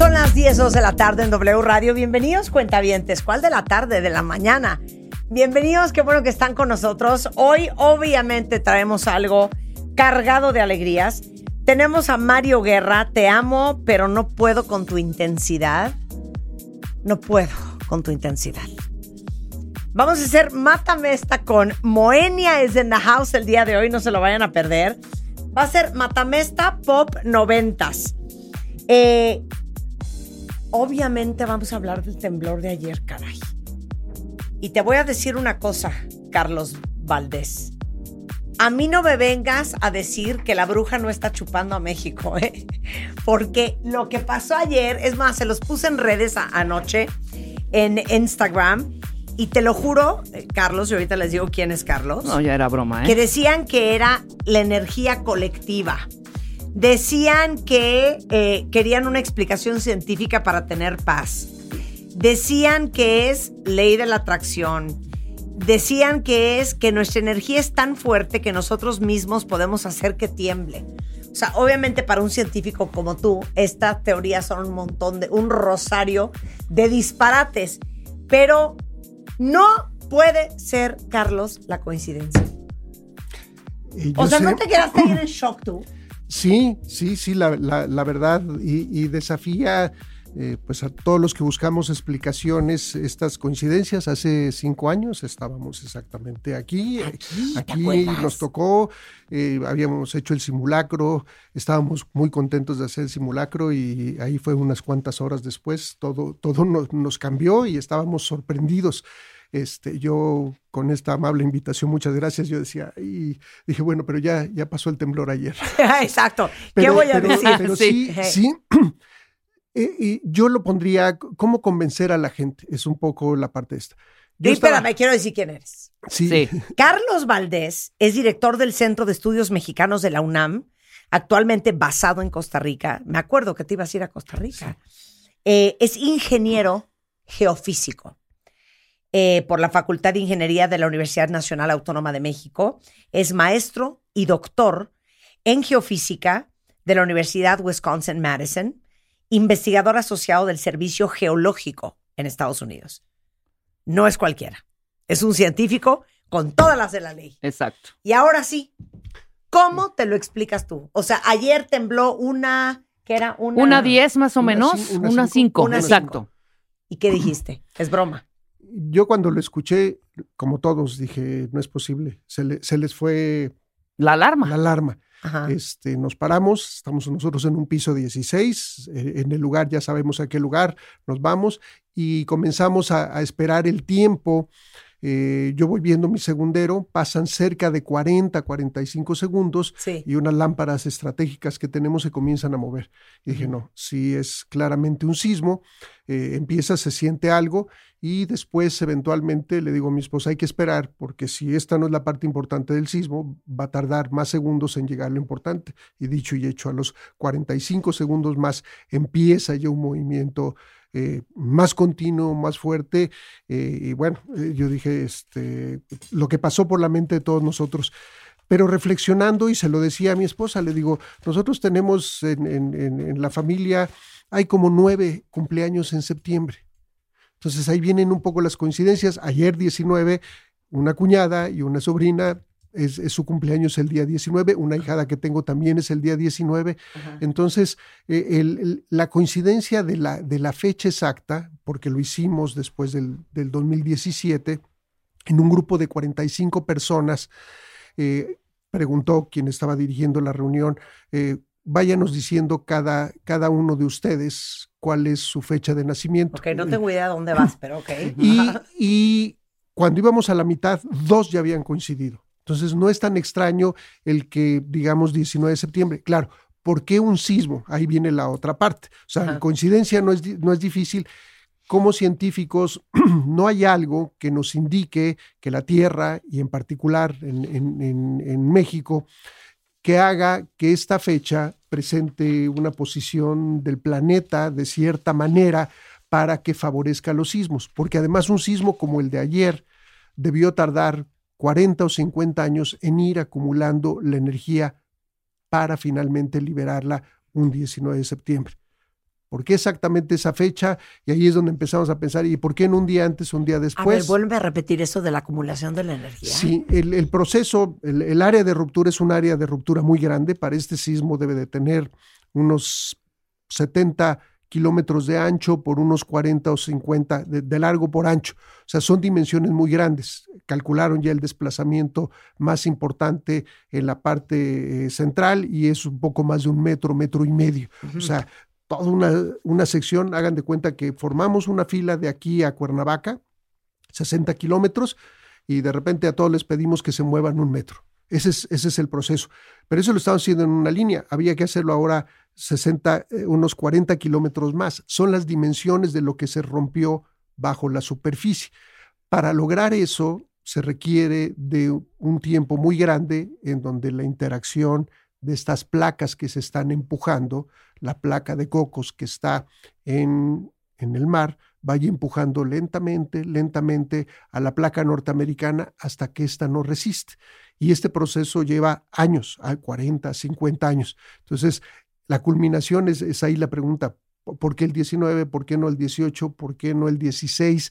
Son las 10 dos de la tarde en W Radio. Bienvenidos, cuentavientes. ¿Cuál de la tarde? De la mañana. Bienvenidos, qué bueno que están con nosotros. Hoy, obviamente, traemos algo cargado de alegrías. Tenemos a Mario Guerra. Te amo, pero no puedo con tu intensidad. No puedo con tu intensidad. Vamos a hacer Mátame esta con Moenia es en the house el día de hoy, no se lo vayan a perder. Va a ser Mátame esta Pop 90s. Eh, obviamente vamos a hablar del temblor de ayer, caray. Y te voy a decir una cosa, Carlos Valdés. A mí no me vengas a decir que la bruja no está chupando a México, ¿eh? Porque lo que pasó ayer, es más, se los puse en redes a- anoche, en Instagram, y te lo juro, eh, Carlos, y ahorita les digo quién es Carlos, No, ya era broma, que ¿eh? decían que era la energía colectiva. Decían que eh, querían una explicación científica para tener paz. Decían que es ley de la atracción. Decían que es que nuestra energía es tan fuerte que nosotros mismos podemos hacer que tiemble. O sea, obviamente para un científico como tú, estas teorías son un montón de, un rosario de disparates. Pero no puede ser, Carlos, la coincidencia. Y O sea, sé- ¿no te quedaste ahí en shock tú? Sí, sí, sí, la, la- la verdad, y, y desafía eh, pues a todos los que buscamos explicaciones, estas coincidencias. Hace cinco años estábamos exactamente aquí, eh, ¿te aquí nos tocó, eh, habíamos hecho el simulacro, estábamos muy contentos de hacer el simulacro y ahí fue unas cuantas horas después, todo, todo nos, nos cambió y estábamos sorprendidos. Este, yo con esta amable invitación, muchas gracias. Yo decía, y dije, bueno, pero ya, ya pasó el temblor ayer. Exacto. ¿Qué Pero- voy a pero- decir? Pero sí, Sí. sí. Eh, y yo lo pondría, ¿cómo convencer a la gente? Es un poco la parte esta. Yo Sí, estaba- espérame, quiero decir quién eres. Sí, Sí. Carlos Valdés es director del Centro de Estudios Mexicanos de la UNAM, actualmente basado en Costa Rica. Me acuerdo que te ibas a ir a Costa Rica. Eh, es ingeniero geofísico eh, por la Facultad de Ingeniería de la Universidad Nacional Autónoma de México. Es maestro y doctor en geofísica de la Universidad Wisconsin-Madison, investigador asociado del Servicio Geológico en Estados Unidos. No es cualquiera. Es un científico con todas las de la ley. Exacto. Y ahora sí, ¿cómo te lo explicas tú? O sea, ayer tembló una, que era una... Una 10 más o menos, una una cinco. 5. Una Exacto. ¿Y qué dijiste? Es broma. Yo cuando lo escuché, como todos, dije, no es posible. Se, le- se les fue La alarma. la alarma. Ajá. Este, nos paramos, estamos nosotros en un piso 16, eh, en el lugar, ya sabemos a qué lugar, nos vamos y comenzamos a, a esperar el tiempo. Eh, yo voy viendo mi segundero, pasan cerca de 40, 45 segundos Sí. y unas lámparas estratégicas que tenemos se comienzan a mover. Y dije, no, sí es claramente un sismo, eh, empieza, se siente algo y después eventualmente le digo a mi esposa, hay que esperar porque si esta no es la parte importante del sismo, va a tardar más segundos en llegar lo importante. Y dicho y hecho, a los 45 segundos más empieza ya un movimiento eh, más continuo, más fuerte. eh, y bueno, eh, yo dije, este, lo que pasó por la mente de todos nosotros. Pero reflexionando, y se lo decía a mi esposa, le digo, nosotros tenemos en, en- la familia, hay como nueve cumpleaños en septiembre. Entonces ahí vienen un poco las coincidencias. Ayer 19, una cuñada y una sobrina, es, es su cumpleaños el día 19, una hijada que tengo también es el día 19. Entonces, eh, el- el- la coincidencia de la, de la fecha exacta, porque lo hicimos después del, del 2017, en un grupo de 45 personas, eh, preguntó quien estaba dirigiendo la reunión, eh, váyanos diciendo cada, cada uno de ustedes cuál es su fecha de nacimiento. Ok, no tengo idea de dónde vas, pero ok. Y, y cuando íbamos a la mitad, dos ya habían coincidido. Entonces no es tan extraño el que, digamos, 19 de septiembre. Claro, ¿por qué un sismo? Ahí viene la otra parte. O sea, Ajá. la coincidencia no es, no es difícil. Como científicos, no hay algo que nos indique que la Tierra, y en particular en, en- en- en México, que haga que esta fecha presente una posición del planeta de cierta manera para que favorezca los sismos. Porque además un sismo como el de ayer debió tardar 40 o 50 años en ir acumulando la energía para finalmente liberarla un 19 de septiembre. ¿Por qué exactamente esa fecha? Y ahí es donde empezamos a pensar, ¿y por qué en un día antes o un día A ver, después? vuelve a repetir eso de la acumulación de la energía. Sí, el, el proceso, el, el área de ruptura es un área de ruptura muy grande. Para este sismo debe de tener unos 70 kilómetros de ancho por unos 40 o 50 de, de largo por ancho. O sea, son dimensiones muy grandes. Calcularon ya el desplazamiento más importante en la parte eh, central y es un poco más de un metro, metro y medio. O sea, toda una, una sección, hagan de cuenta que formamos una fila de aquí a Cuernavaca, 60 kilómetros, y de repente a todos les pedimos que se muevan un metro. Ese es, ese es el proceso. Pero eso lo estamos haciendo en una línea. Había que hacerlo ahora 60, eh, unos 40 kilómetros más. Son las dimensiones de lo que se rompió bajo la superficie. Para lograr eso se requiere de un tiempo muy grande en donde la interacción de estas placas que se están empujando, la placa de cocos que está en, en el mar, vaya empujando lentamente, lentamente a la placa norteamericana hasta que ésta no resiste. Y este proceso lleva años, a 40, 50 años. Entonces, la culminación es, es ahí la pregunta, ¿por qué el 19? ¿Por qué no el 18? ¿Por qué no el 16?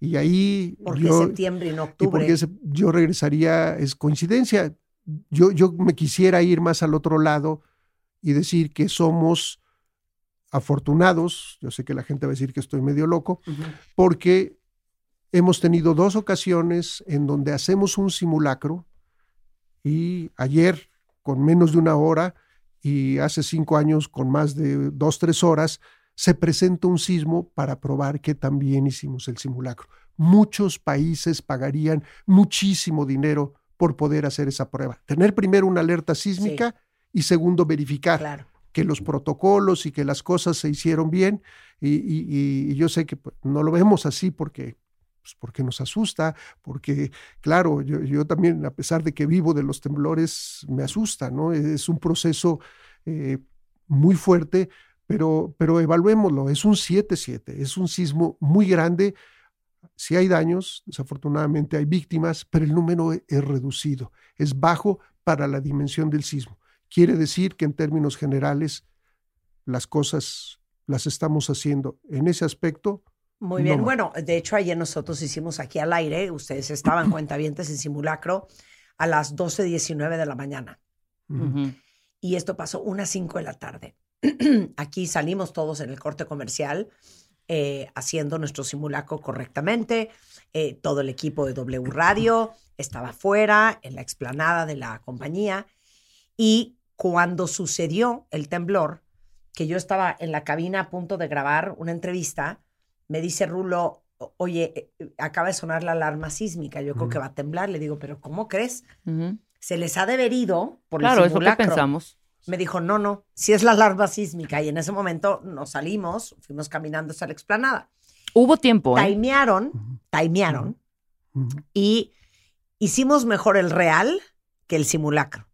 Y ahí ¿Por qué yo, septiembre y no y octubre? porque ese- yo regresaría, es coincidencia. Yo, yo me quisiera ir más al otro lado y decir que somos afortunados, yo sé que la gente va a decir que estoy medio loco, porque hemos tenido dos ocasiones en donde hacemos un simulacro y ayer con menos de una hora y hace cinco años con más de dos, tres horas, se presenta un sismo para probar que también hicimos el simulacro. Muchos países pagarían muchísimo dinero por poder hacer esa prueba. Tener primero una alerta sísmica y segundo verificar Claro. que los protocolos y que las cosas se hicieron bien. Y, y- y yo sé que pues, no lo vemos así porque, pues, porque nos asusta, porque, claro, yo, también, a pesar de que vivo de los temblores, me asusta, ¿no? Es un proceso eh, muy fuerte, pero, pero evaluémoslo, es un 7-7, es un sismo muy grande. Si hay daños, desafortunadamente hay víctimas, pero el número e- es reducido, es bajo para la dimensión del sismo. Quiere decir que en términos generales las cosas las estamos haciendo en ese aspecto. Muy bien. Bueno, de hecho, ayer nosotros hicimos aquí al aire, ustedes estaban cuentavientes en simulacro a las 12.19 de la mañana. Y esto pasó unas 5 de la tarde. aquí salimos todos en el corte comercial eh, haciendo nuestro simulacro correctamente. Eh, todo el equipo de W Radio estaba fuera en la explanada de la compañía. Y cuando sucedió el temblor, que yo estaba en la cabina a punto de grabar una entrevista, me dice Rulo, "O- oye, eh, eh, acaba de sonar la alarma sísmica, yo creo que va a temblar. Le digo, pero ¿cómo crees? Se les ha deberido por Claro, el es lo que simulacro. pensamos. Me dijo, no, no, si es la alarma sísmica. Y en ese momento nos salimos, fuimos caminando hasta la explanada. Hubo tiempo, ¿eh? Timearon, timearon, Ujú. y hicimos mejor el real que el simulacro.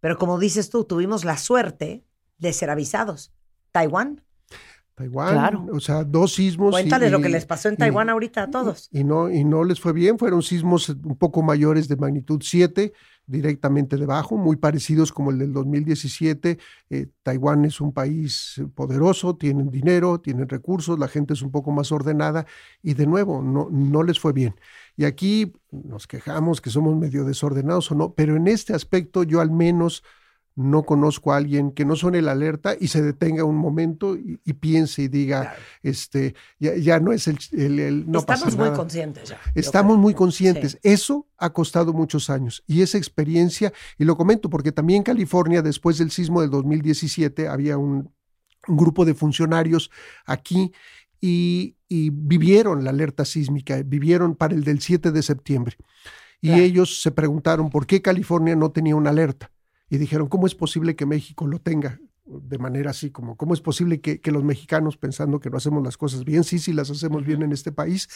Pero como dices tú, tuvimos la suerte de ser avisados. Taiwán, Taiwán, Claro. o sea, dos sismos. y- cuéntales lo que les pasó en y- Taiwán ahorita a todos. Y no, y no les fue bien, fueron sismos un poco mayores de magnitud 7, directamente debajo, muy parecidos como el del 2017. Eh, Taiwán es un país poderoso, tienen dinero, tienen recursos, la gente es un poco más ordenada y de nuevo, no, no les fue bien. Y aquí nos quejamos que somos medio desordenados o no, pero en este aspecto yo al menos no conozco a alguien que no suene la alerta y se detenga un momento y, piense y diga, este, ya, no es el, el, no Estamos muy conscientes ya. Estamos muy conscientes. Eso ha costado muchos años y esa experiencia, y lo comento porque también en California, después del sismo del 2017, había un, grupo de funcionarios aquí y, vivieron la alerta sísmica, vivieron para el del 7 de septiembre. Y ellos se preguntaron por qué California no tenía una alerta y dijeron, ¿cómo es posible que México lo tenga? de manera así como, ¿cómo es posible que, los mexicanos, pensando que no hacemos las cosas bien, sí, sí las hacemos bien en este país?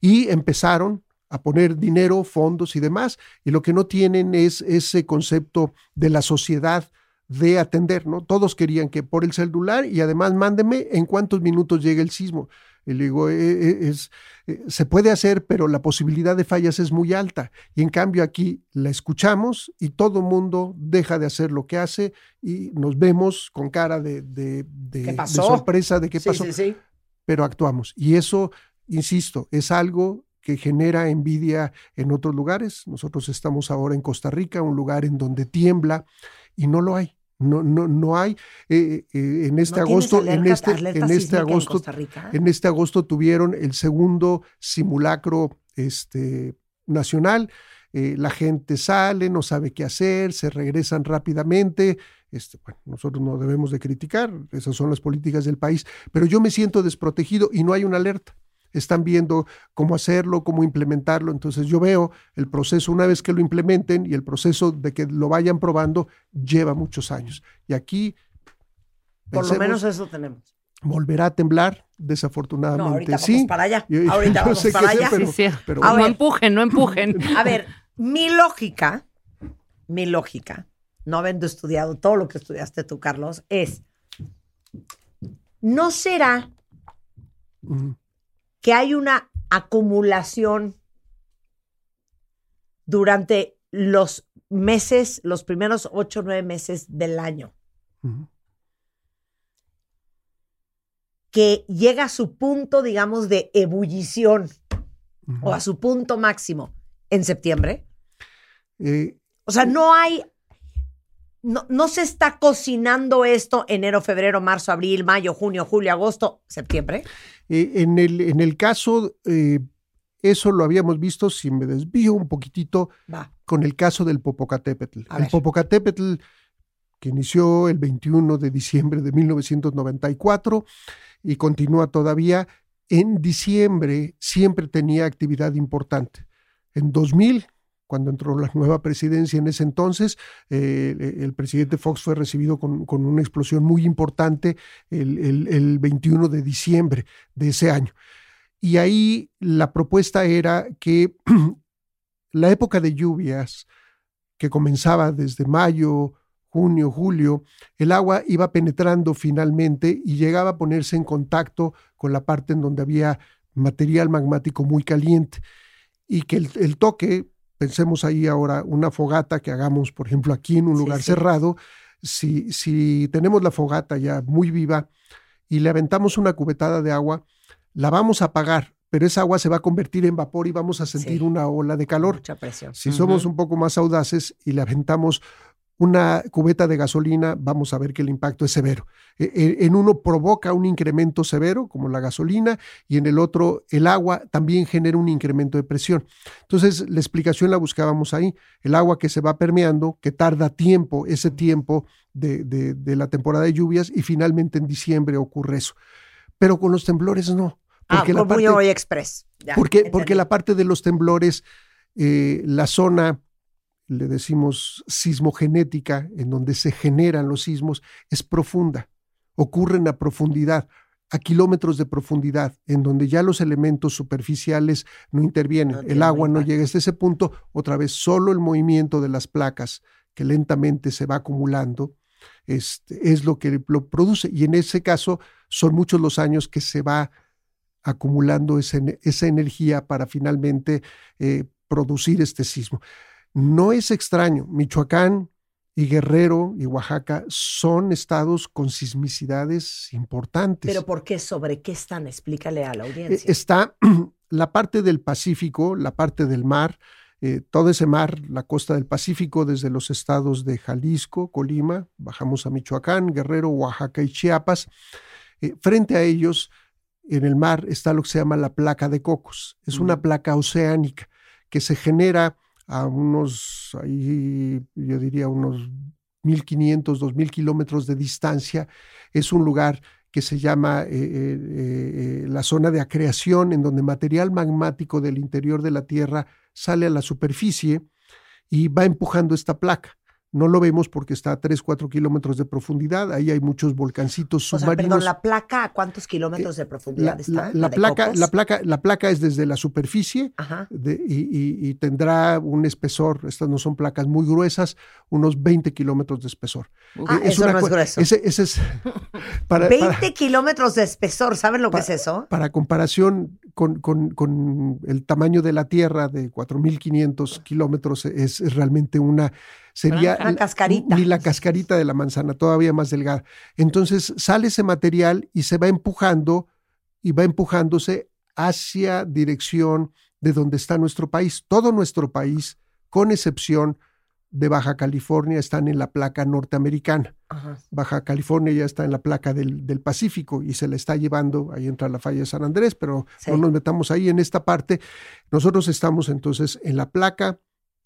Y empezaron a poner dinero, fondos y demás, y lo que no tienen es ese concepto de la sociedad de atender, ¿no? Todos querían que por el celular y además mándeme en cuántos minutos llega el sismo. Y le digo, eh, eh, es, eh, se puede hacer, pero la posibilidad de fallas es muy alta. Y en cambio aquí la escuchamos y todo mundo deja de hacer lo que hace y nos vemos con cara de, de, sorpresa de qué pasó. Pero actuamos. Y eso, insisto, es algo que genera envidia en otros lugares. Nosotros estamos ahora en Costa Rica, un lugar en donde tiembla y no lo hay. No, no, no hay eh, eh, en este agosto, en este, en este agosto, en, este agosto tuvieron el segundo simulacro este, nacional. Eh, la gente sale, no sabe qué hacer, se regresan rápidamente. Este, bueno, nosotros no debemos de criticar, esas son las políticas del país, pero yo me siento desprotegido y no hay una alerta están viendo cómo hacerlo, cómo implementarlo. Entonces yo veo el proceso una vez que lo implementen y el proceso de que lo vayan probando lleva muchos años. Y aquí... Por lo menos eso tenemos. Volverá a temblar, desafortunadamente. No, ahorita sí. vamos para allá. ahorita vamos para allá. pero, no empujen, no empujen. A ver, mi lógica, mi lógica, no habiendo estudiado todo lo que estudiaste tú, Carlos, es, ¿no será que hay una acumulación durante los meses, los primeros ocho o nueve meses del año, que llega a su punto, digamos, de ebullición o a su punto máximo en septiembre. Eh, o sea, no hay, no, no, se está cocinando esto enero, febrero, marzo, abril, mayo, junio, julio, agosto, septiembre. Eh, en, el, en el caso, eh, eso lo habíamos visto, si me desvío un poquitito, con el caso del Popocatépetl. el Popocatépetl, que inició el 21 de diciembre de 1994 y continúa todavía, en diciembre siempre tenía actividad importante. En 2000 cuando entró la nueva presidencia en ese entonces, eh, el presidente Fox fue recibido con, una explosión muy importante el, 21 de diciembre de ese año. Y ahí la propuesta era que la época de lluvias, que comenzaba desde mayo, junio, julio, el agua iba penetrando finalmente y llegaba a ponerse en contacto con la parte en donde había material magmático muy caliente y que el toque pensemos ahí ahora una fogata que hagamos, por ejemplo, aquí en un lugar cerrado, si, si tenemos la fogata ya muy viva y le aventamos una cubetada de agua, la vamos a apagar, pero esa agua se va a convertir en vapor y vamos a sentir una ola de calor. Mucha presión. Si somos un poco más audaces y le aventamos una cubeta de gasolina, vamos a ver que el impacto es severo. E, e, en uno provoca un incremento severo, como la gasolina, y en el otro el agua también genera un incremento de presión. Entonces, la explicación la buscábamos ahí. El agua que se va permeando, que tarda tiempo, ese tiempo de, la temporada de lluvias, y finalmente en diciembre ocurre eso. Pero con los temblores no. Porque ah, la parte, muy express. porque, porque la parte de los temblores, eh, la zona le decimos sismogenética, en donde se generan los sismos, es profunda, ocurren a profundidad, a kilómetros de profundidad, en donde ya los elementos superficiales no intervienen, el agua no llega hasta ese punto, otra vez solo el movimiento de las placas que lentamente se va acumulando, este, es lo que lo produce. Y en ese caso son muchos los años que se va acumulando esa, esa energía para finalmente eh, producir este sismo. No es extraño, Michoacán y Guerrero y Oaxaca son estados con sismicidades importantes. Pero ¿por qué? ¿Sobre qué están? Explícale a la audiencia. Está la parte del Pacífico, la parte del mar, eh, todo ese mar, la costa del Pacífico, desde los estados de Jalisco, Colima, bajamos a Michoacán, Guerrero, Oaxaca y Chiapas. Eh, frente a ellos, en el mar, está lo que se llama la placa de cocos. Es una placa oceánica que se genera a unos, ahí yo diría unos 1.500, 2.000 kilómetros de distancia. Es un lugar que se llama eh, eh, eh, la zona de acreación, en donde material magmático del interior de la Tierra sale a la superficie y va empujando esta placa. No lo vemos porque está a 3, 4 kilómetros de profundidad. Ahí hay muchos volcancitos submarinos. O perdón, ¿la placa a cuántos kilómetros de profundidad está? La, placa, la, placa, la placa es desde la superficie y, tendrá un espesor, estas no son placas muy gruesas, unos 20 kilómetros de espesor. Ah, es eso no es grueso. Ese, es 20 kilómetros de espesor, ¿saben lo que es eso? Para comparación con, con, el tamaño de la Tierra de 4.500 kilómetros, es realmente una sería ni la cascarita de la manzana, todavía más delgada. Entonces sale ese material y se va empujando y va empujándose hacia dirección de donde está nuestro país. Todo nuestro país, con excepción de Baja California, están en la placa norteamericana. Baja California ya está en la placa del, Pacífico y se la está llevando, ahí entra la falla de San Andrés, pero no nos metamos ahí en esta parte. Nosotros estamos entonces en la placa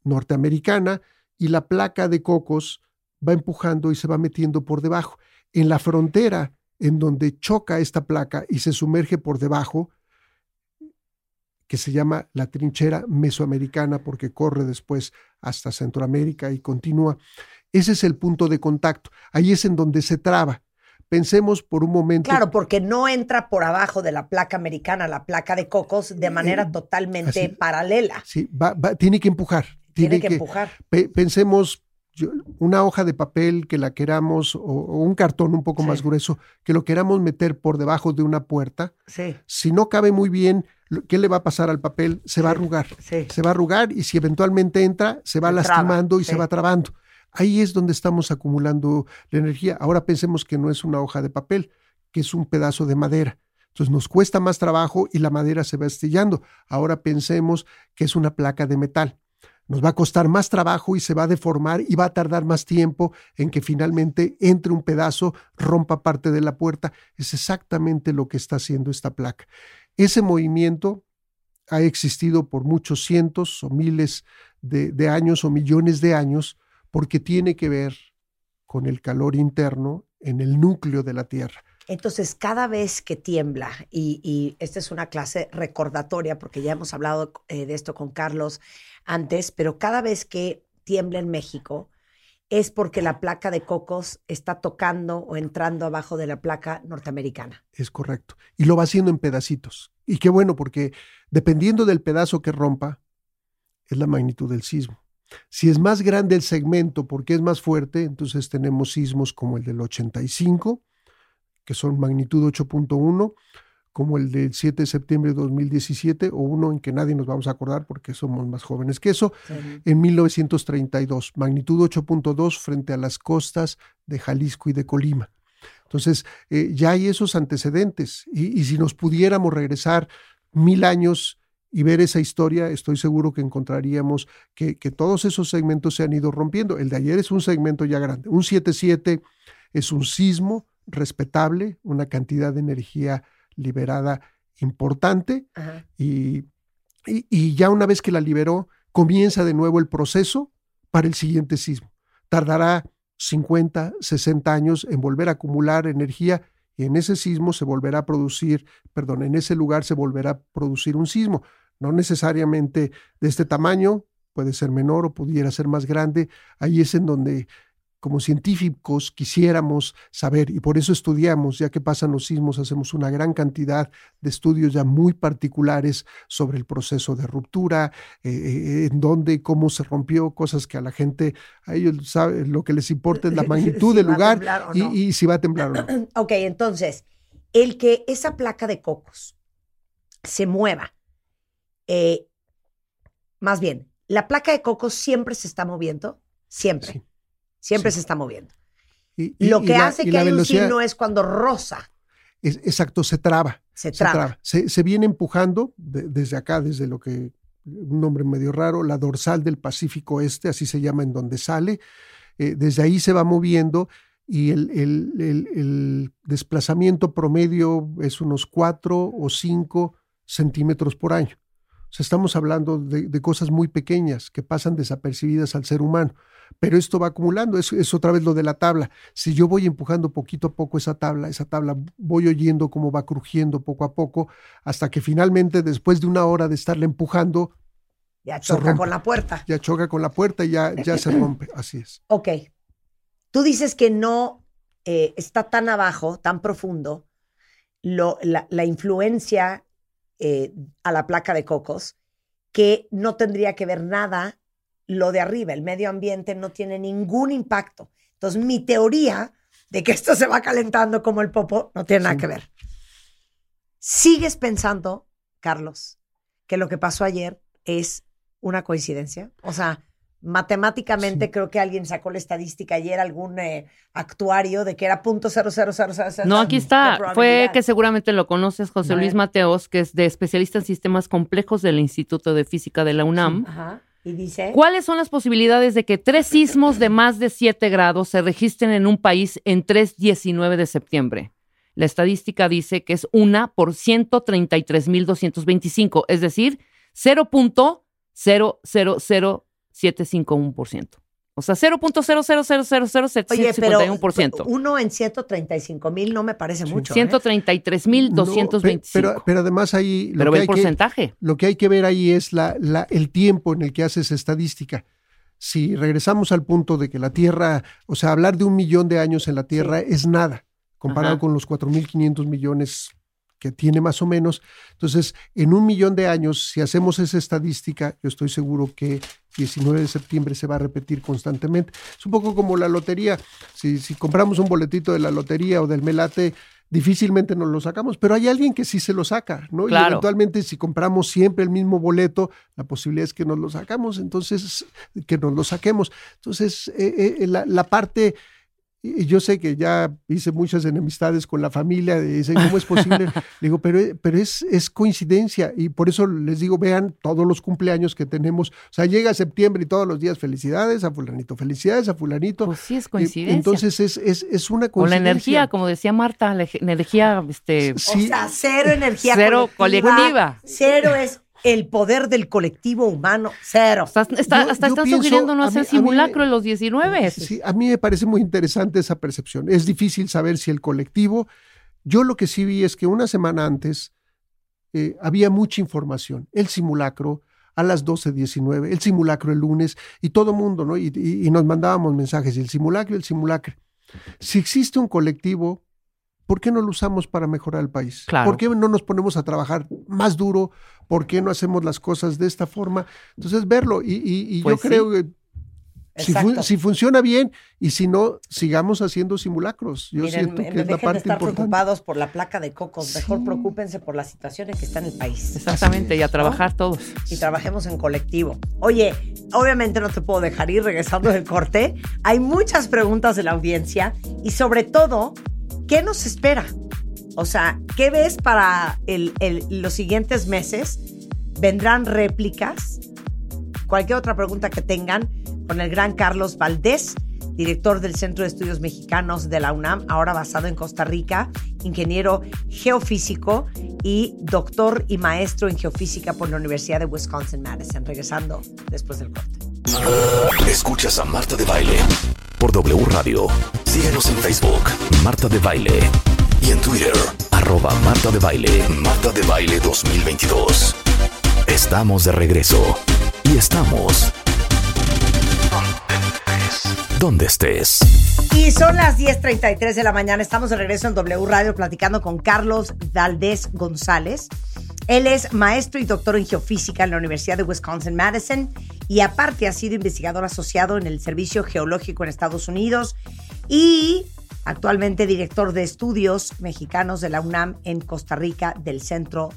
norteamericana y la placa de cocos va empujando y se va metiendo por debajo. En la frontera, en donde choca esta placa y se sumerge por debajo, que se llama la trinchera mesoamericana porque corre después hasta Centroamérica y continúa. Ese es el punto de contacto. Ahí es en donde se traba. Pensemos por un momento. Claro, porque no entra por abajo de la placa americana, la placa de cocos, de manera eh, totalmente paralela. Sí, tiene que empujar. Tiene, que, empujar. pensemos una hoja de papel que la queramos, o, un cartón un poco más grueso, que lo queramos meter por debajo de una puerta, sí. si no cabe muy bien, ¿qué le va a pasar al papel? Se va a arrugar. Se va a arrugar y si eventualmente entra, se va lastimando y se va trabando. Ahí es donde estamos acumulando la energía. Ahora pensemos que no es una hoja de papel, que es un pedazo de madera. Entonces nos cuesta más trabajo y la madera se va estillando. Ahora pensemos que es una placa de metal nos va a costar más trabajo y se va a deformar y va a tardar más tiempo en que finalmente entre un pedazo, rompa parte de la puerta. Es exactamente lo que está haciendo esta placa. Ese movimiento ha existido por muchos cientos o miles de, años o millones de años porque tiene que ver con el calor interno en el núcleo de la Tierra. Entonces, cada vez que tiembla, y, esta es una clase recordatoria, porque ya hemos hablado eh, de esto con Carlos antes, pero cada vez que tiembla en México, es porque la placa de cocos está tocando o entrando abajo de la placa norteamericana. Es correcto. Y lo va haciendo en pedacitos. Y qué bueno, porque dependiendo del pedazo que rompa, es la magnitud del sismo. Si es más grande el segmento porque es más fuerte, entonces tenemos sismos como el del 85, que son magnitud 8.1, como el del 7 de septiembre de 2017, o uno en que nadie nos vamos a acordar porque somos más jóvenes que eso, en 1932, magnitud 8.2 frente a las costas de Jalisco y de Colima. Entonces, eh, ya hay esos antecedentes, y, si nos pudiéramos regresar mil años y ver esa historia, estoy seguro que encontraríamos que, que, todos esos segmentos se han ido rompiendo. El de ayer es un segmento ya grande. Un 7.7 es un sismo respetable, una cantidad de energía liberada importante y, y, ya una vez que la liberó, comienza de nuevo el proceso para el siguiente sismo. Tardará 50, 60 años en volver a acumular energía y en ese sismo se volverá a producir, perdón, en ese lugar se volverá a producir un sismo, no necesariamente de este tamaño, puede ser menor o pudiera ser más grande, ahí es en donde como científicos quisiéramos saber y por eso estudiamos, ya que pasan los sismos, hacemos una gran cantidad de estudios ya muy particulares sobre el proceso de ruptura, eh, eh, en dónde, cómo se rompió, cosas que a la gente, a ellos sabe, lo que les importa es la magnitud del lugar y, si va a temblar o no. Ok, entonces, el que esa placa de cocos se mueva, eh, más bien, la placa de cocos siempre se está moviendo, siempre. Siempre se está moviendo. Y, Lo que hace que haya un signo es cuando rosa. exacto, se traba. Se traba. Se, viene empujando desde acá, desde lo que un nombre medio raro, la dorsal del Pacífico Este, así se llama en donde sale. Eh, desde ahí se va moviendo y el, el, desplazamiento promedio es unos 4 o 5 centímetros por año. O sea, estamos hablando de, cosas muy pequeñas que pasan desapercibidas al ser humano, pero esto va acumulando, es, es, otra vez lo de la tabla. Si yo voy empujando poquito a poco esa tabla, esa tabla voy oyendo cómo va crujiendo poco a poco, hasta que finalmente, después de una hora de estarla empujando, ya choca con la puerta. Ya choca con la puerta y ya, ya se rompe, así es. Ok. Tú dices que no eh, está tan abajo, tan profundo, lo, la, influencia eh, a la placa de cocos, que no tendría que ver nada lo de arriba. El medio ambiente no tiene ningún impacto. Entonces, mi teoría de que esto se va calentando como el popo no tiene nada que ver. ¿Sigues pensando, Carlos, que lo que pasó ayer es una coincidencia? O sea, matemáticamente creo que alguien sacó la estadística ayer, algún eh, actuario, de que era punto cero, cero, cero, No, aquí está. Fue que seguramente lo conoces, José Luis Mateos, que es de especialista en sistemas complejos del Instituto de Física de la UNAM. Ajá. ¿Cuáles son las posibilidades de que tres sismos de más de 7 grados se registren en un país en 3-19 de septiembre? La estadística dice que es una por 133.225, es decir, 0.000 751%. O sea, 0.0000751%. uno en 135 mil no me parece mucho. 133 ¿eh? mil 225. pero, pero, además ahí... Lo pero ve el porcentaje. lo que hay que ver ahí es la, la, el tiempo en el que haces estadística. Si regresamos al punto de que la Tierra, o sea, hablar de un millón de años en la Tierra es nada, comparado con los 4.500 millones que tiene más o menos. Entonces, en un millón de años, si hacemos esa estadística, yo estoy seguro que 19 de septiembre se va a repetir constantemente. Es un poco como la lotería. Si, si compramos un boletito de la lotería o del melate, difícilmente nos lo sacamos, pero hay alguien que sí se lo saca, ¿no? Y eventualmente si compramos siempre el mismo boleto, la posibilidad es que nos lo sacamos, entonces, que nos lo saquemos. Entonces, eh, eh, la, la parte y yo sé que ya hice muchas enemistades con la familia, dicen, ¿cómo es posible? digo, pero, pero es, es coincidencia y por eso les digo, vean todos los cumpleaños que tenemos. O sea, llega septiembre y todos los días felicidades a fulanito, felicidades a fulanito. Pues sí, es coincidencia. entonces es, es, es una coincidencia. O la energía, como decía Marta, la energía... Este, o sea, cero energía cero colectiva. Cero es el poder del colectivo humano, cero. Hasta, están sugiriendo no hacer simulacro en los 19. Sí, a mí me parece muy interesante esa percepción. Es difícil saber si el colectivo. Yo lo que sí vi es que una semana antes eh, había mucha información. El simulacro a las 12.19, el simulacro el lunes, y todo mundo, ¿no? Y, y, nos mandábamos mensajes, el simulacro, el simulacro. Si existe un colectivo, ¿por qué no lo usamos para mejorar el país? ¿Por qué no nos ponemos a trabajar más duro? ¿Por qué no hacemos las cosas de esta forma? Entonces, verlo. Y, yo pues creo que si, funciona bien y si no, sigamos haciendo simulacros. Yo siento que es la parte de estar preocupados por la placa de cocos, mejor preocúpense por las situaciones que está en el país. Exactamente, y a trabajar todos. Y trabajemos en colectivo. Oye, obviamente no te puedo dejar ir regresando del corte. Hay muchas preguntas de la audiencia y sobre todo ¿qué nos espera? O sea, ¿qué ves para los siguientes meses? ¿Vendrán réplicas? Cualquier otra pregunta que tengan con el gran Carlos Valdés, director del Centro de Estudios Mexicanos de la UNAM, ahora basado en Costa Rica, ingeniero geofísico y doctor y maestro en geofísica por la Universidad de Wisconsin-Madison. Regresando después del corte. Escuchas a Marta de Baile por W Radio. Síguenos en Facebook, Marta de Baile. Y en Twitter, arroba Marta de Baile, Marta de Baile 2022. Estamos de regreso. Y estamos... Donde estés. Y son las 10.33 de la mañana. Estamos de regreso en W Radio platicando con Carlos Valdés González. Él es maestro y doctor en geofísica en la Universidad de Wisconsin-Madison y aparte ha sido investigador asociado en el Servicio Geológico en Estados Unidos y actualmente director de estudios mexicanos de la UNAM en Costa Rica del Centro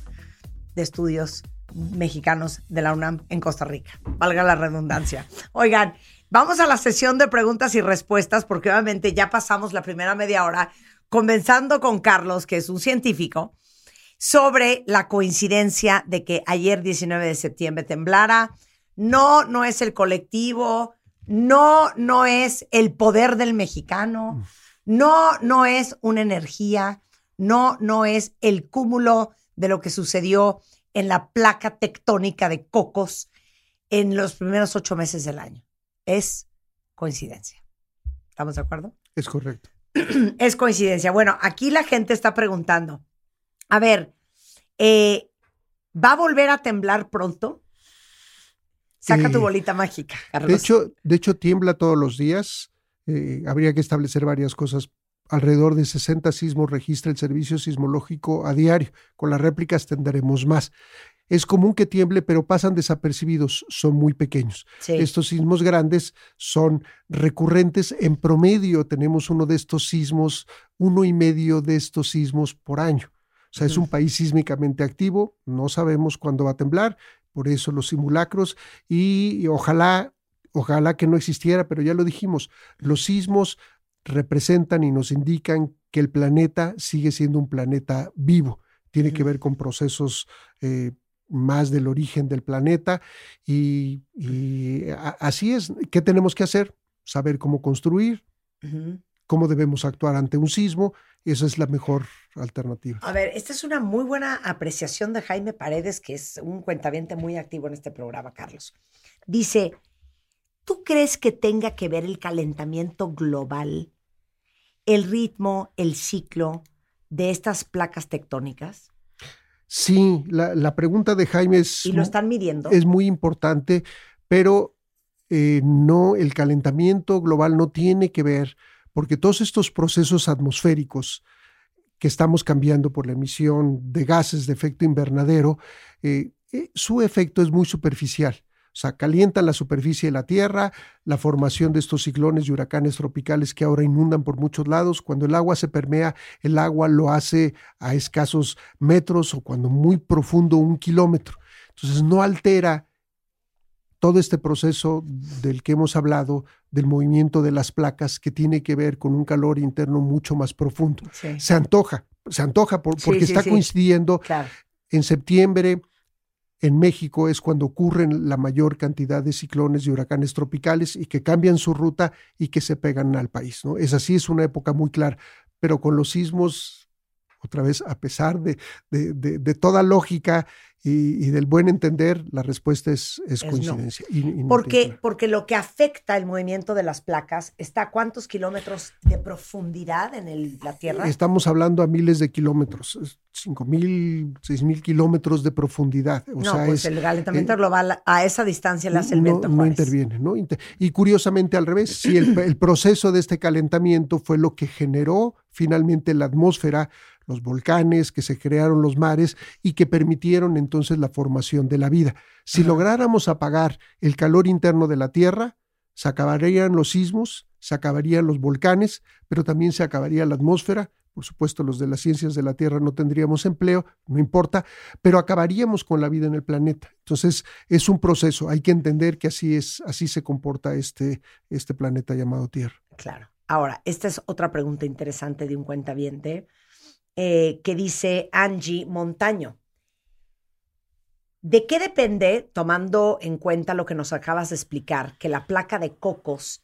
de Estudios Mexicanos de la UNAM en Costa Rica. Valga la redundancia. Oigan, vamos a la sesión de preguntas y respuestas porque obviamente ya pasamos la primera media hora conversando con Carlos, que es un científico sobre la coincidencia de que ayer 19 de septiembre temblara. No, no es el colectivo, no, no es el poder del mexicano, no, no es una energía, no, no es el cúmulo de lo que sucedió en la placa tectónica de Cocos en los primeros ocho meses del año. Es coincidencia. ¿Estamos de acuerdo? Es correcto. es coincidencia. Bueno, aquí la gente está preguntando, a ver, eh, ¿va a volver a temblar pronto? Saca tu Eh, bolita mágica, Carlos. De hecho, de hecho, tiembla todos los días. Eh, habría que establecer varias cosas. Alrededor de 60 sismos registra el servicio sismológico a diario. Con las réplicas tendremos más. Es común que tiemble, pero pasan desapercibidos, son muy pequeños. Sí. Estos sismos grandes son recurrentes. En promedio tenemos uno de estos sismos, uno y medio de estos sismos por año. O sea, es un país sísmicamente activo, no sabemos cuándo va a temblar, por eso los simulacros y, y ojalá, ojalá que no existiera, pero ya lo dijimos, los sismos representan y nos indican que el planeta sigue siendo un planeta vivo. Tiene que ver con procesos eh, más del origen del planeta y, y a- así es. ¿Qué tenemos que hacer? Saber cómo construir. Cómo debemos actuar ante un sismo. Esa es la mejor alternativa. A ver, esta es una muy buena apreciación de Jaime Paredes, que es un cuentaviente muy activo en este programa, Carlos. Dice, ¿tú crees que tenga que ver el calentamiento global, el ritmo, el ciclo de estas placas tectónicas? Sí, la, la pregunta de Jaime es, ¿Y lo están midiendo? es muy importante, pero eh, no, el calentamiento global no tiene que ver, porque todos estos procesos atmosféricos que estamos cambiando por la emisión de gases de efecto invernadero, eh, eh, su efecto es muy superficial. O sea, calientan la superficie de la Tierra, la formación de estos ciclones y huracanes tropicales que ahora inundan por muchos lados. Cuando el agua se permea, el agua lo hace a escasos metros o cuando muy profundo, un kilómetro. Entonces no altera todo este proceso del que hemos hablado, del movimiento de las placas, que tiene que ver con un calor interno mucho más profundo. Sí, Se antoja, se antoja por- porque sí, está coincidiendo claro. en septiembre. En México es cuando ocurren la mayor cantidad de ciclones y huracanes tropicales y que cambian su ruta y que se pegan al país. ¿no? Es así, es una época muy clara, pero con los sismos, otra vez, a pesar de, de- de- de toda lógica y, y del buen entender, la respuesta es, es Es no. coincidencia. y- y no Porque, lo que afecta el movimiento de las placas está a cuántos kilómetros de profundidad en el- la Tierra. Estamos hablando a miles de kilómetros, cinco mil, seis mil kilómetros de profundidad. O no, sea, pues es, el calentamiento eh, global a esa distancia le hace el no, viento no Juárez. interviene, ¿no? Y curiosamente al revés, sí, el, el proceso de este calentamiento fue lo que generó finalmente la atmósfera, los volcanes, que se crearon los mares y que permitieron entonces la formación de la vida. Si Ajá. lográramos apagar el calor interno de la Tierra, se acabarían los sismos, se acabarían los volcanes, pero también se acabaría la atmósfera. Por supuesto, los de las ciencias de la Tierra no tendríamos empleo, no importa, pero acabaríamos con la vida en el planeta. Entonces, es un proceso. Hay que entender que así es, así se comporta este, este planeta llamado Tierra. Claro. Ahora, esta es otra pregunta interesante de un cuentaviente eh, que dice Angie Montaño. ¿De qué depende, tomando en cuenta lo que nos acabas de explicar, que la placa de cocos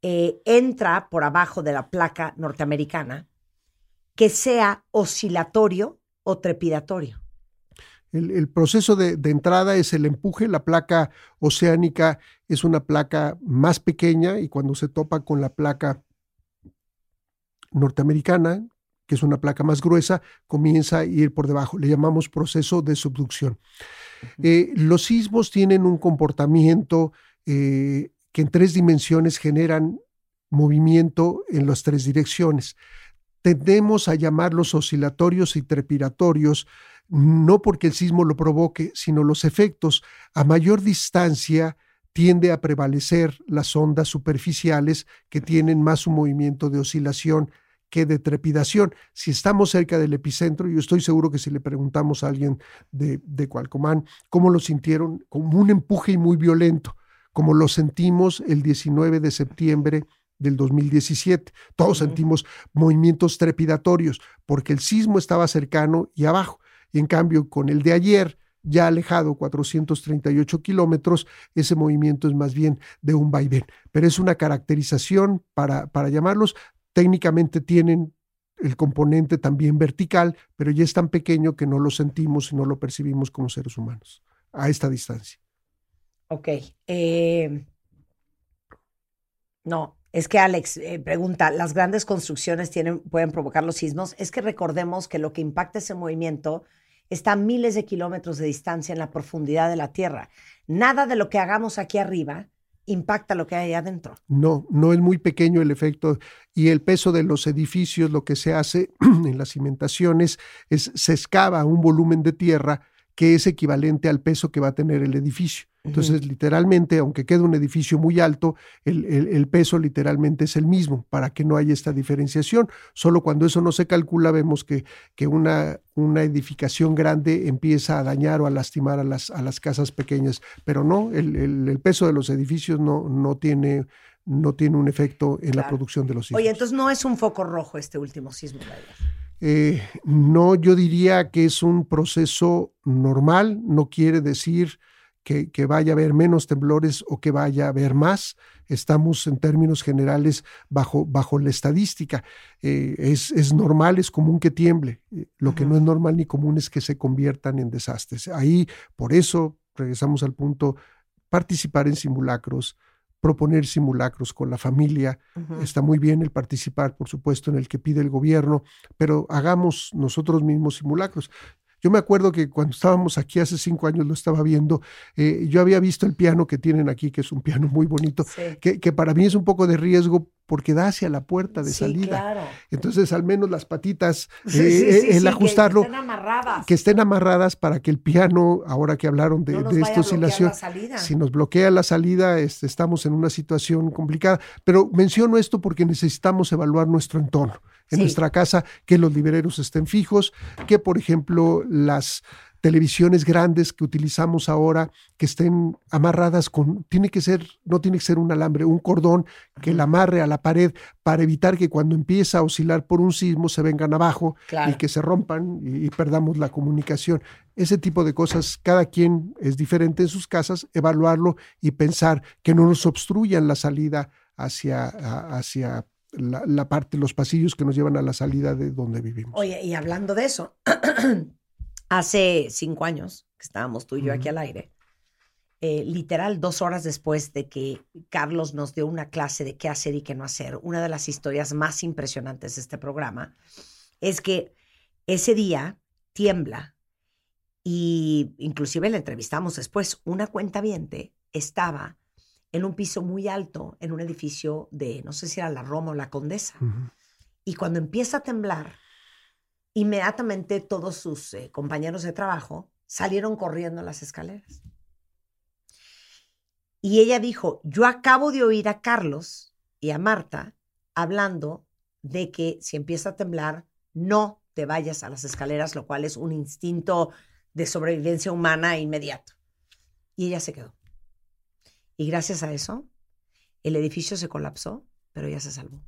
eh, entra por abajo de la placa norteamericana, que sea oscilatorio o trepidatorio? El, proceso de entrada es el empuje. La placa oceánica es una placa más pequeña y cuando se topa con la placa norteamericana, que es una placa más gruesa, comienza a ir por debajo. Le llamamos proceso de subducción. Eh, los sismos tienen un comportamiento eh, que en tres dimensiones generan movimiento en las tres direcciones. Tendemos a llamarlos oscilatorios y trepidatorios, no porque el sismo lo provoque, sino los efectos. A mayor distancia tiende a prevalecer las ondas superficiales que tienen más un movimiento de oscilación que de trepidación. Si estamos cerca del epicentro, yo estoy seguro que si le preguntamos a alguien de, de Cualcomán cómo lo sintieron, como un empuje muy violento, como lo sentimos el 19 de septiembre del 2017. Todos Ujú. sentimos movimientos trepidatorios porque el sismo estaba cercano y abajo. Y en cambio, con el de ayer, ya alejado 438 kilómetros, ese movimiento es más bien de un vaivén. Pero es una caracterización para, para llamarlos. Técnicamente tienen el componente también vertical, pero ya es tan pequeño que no lo sentimos y no lo percibimos como seres humanos a esta distancia. Ok. eh, no, es que Alex eh, pregunta, ¿las grandes construcciones pueden provocar los sismos? Es que recordemos que lo que impacta ese movimiento está a miles de kilómetros de distancia en la profundidad de la Tierra. Nada de lo que hagamos aquí arriba impacta lo que hay adentro. No, no es muy pequeño el efecto y el peso de los edificios, lo que se hace en las cimentaciones es se excava un volumen de tierra que es equivalente al peso que va a tener el edificio. Entonces, literalmente, aunque quede un edificio muy alto, el, el- el peso literalmente es el mismo para que no haya esta diferenciación. Solo cuando eso no se calcula vemos que, que una, una edificación grande empieza a dañar o a lastimar a las, a las casas pequeñas. Pero no, el, el- peso de los edificios no, no, tiene, no tiene un efecto en la producción de los sismos. Oye, entonces no es un foco rojo este último sismo de ayer. Eh, no, yo diría que es un proceso normal, no quiere decir que, que vaya a haber menos temblores o que vaya a haber más. Estamos en términos generales bajo, bajo la estadística. Eh, es, es normal, es común que tiemble. Eh, Lo que no es normal ni común es que se conviertan en desastres. Ahí, por eso, regresamos al punto, participar en simulacros, proponer simulacros con la familia, Está muy bien el participar, por supuesto, en el que pide el gobierno, pero hagamos nosotros mismos simulacros. Yo me acuerdo que cuando estábamos aquí hace cinco años lo estaba viendo, eh, yo había visto el piano que tienen aquí, que es un piano muy bonito, Sí. que, que para mí es un poco de riesgo porque da hacia la puerta de Sí, salida. claro. Entonces, al menos las patitas, Sí, eh, el sí, que ajustarlo, estén amarradas. que estén amarradas para que el piano, ahora que hablaron de, no de esta oscilación, si nos bloquea la salida, este, estamos en una situación complicada. Pero menciono esto porque necesitamos evaluar nuestro entorno. En Sí. nuestra casa, que los libreros estén fijos, que por ejemplo las televisiones grandes que utilizamos ahora, que estén amarradas con, tiene que ser, no tiene que ser un alambre, un cordón que la amarre a la pared para evitar que cuando empieza a oscilar por un sismo se vengan abajo Claro. y que se rompan y, y perdamos la comunicación. Ese tipo de cosas, cada quien es diferente en sus casas, evaluarlo y pensar que no nos obstruyan la salida hacia, hacia la, la parte, los pasillos que nos llevan a la salida de donde vivimos. Oye, y hablando de eso, hace cinco años que estábamos tú y yo aquí al aire, eh, literal dos horas después de que Carlos nos dio una clase de qué hacer y qué no hacer, una de las historias más impresionantes de este programa es que ese día tiembla y inclusive le entrevistamos después, una cuenta estaba en un piso muy alto en un edificio de, no sé si era la Roma o la Condesa. Y cuando empieza a temblar, inmediatamente todos sus eh, compañeros de trabajo salieron corriendo las escaleras. Y ella dijo, yo acabo de oír a Carlos y a Marta hablando de que si empieza a temblar, no te vayas a las escaleras, lo cual es un instinto de sobrevivencia humana inmediato. Y ella se quedó. Y gracias a eso, el edificio se colapsó, pero ella se salvó.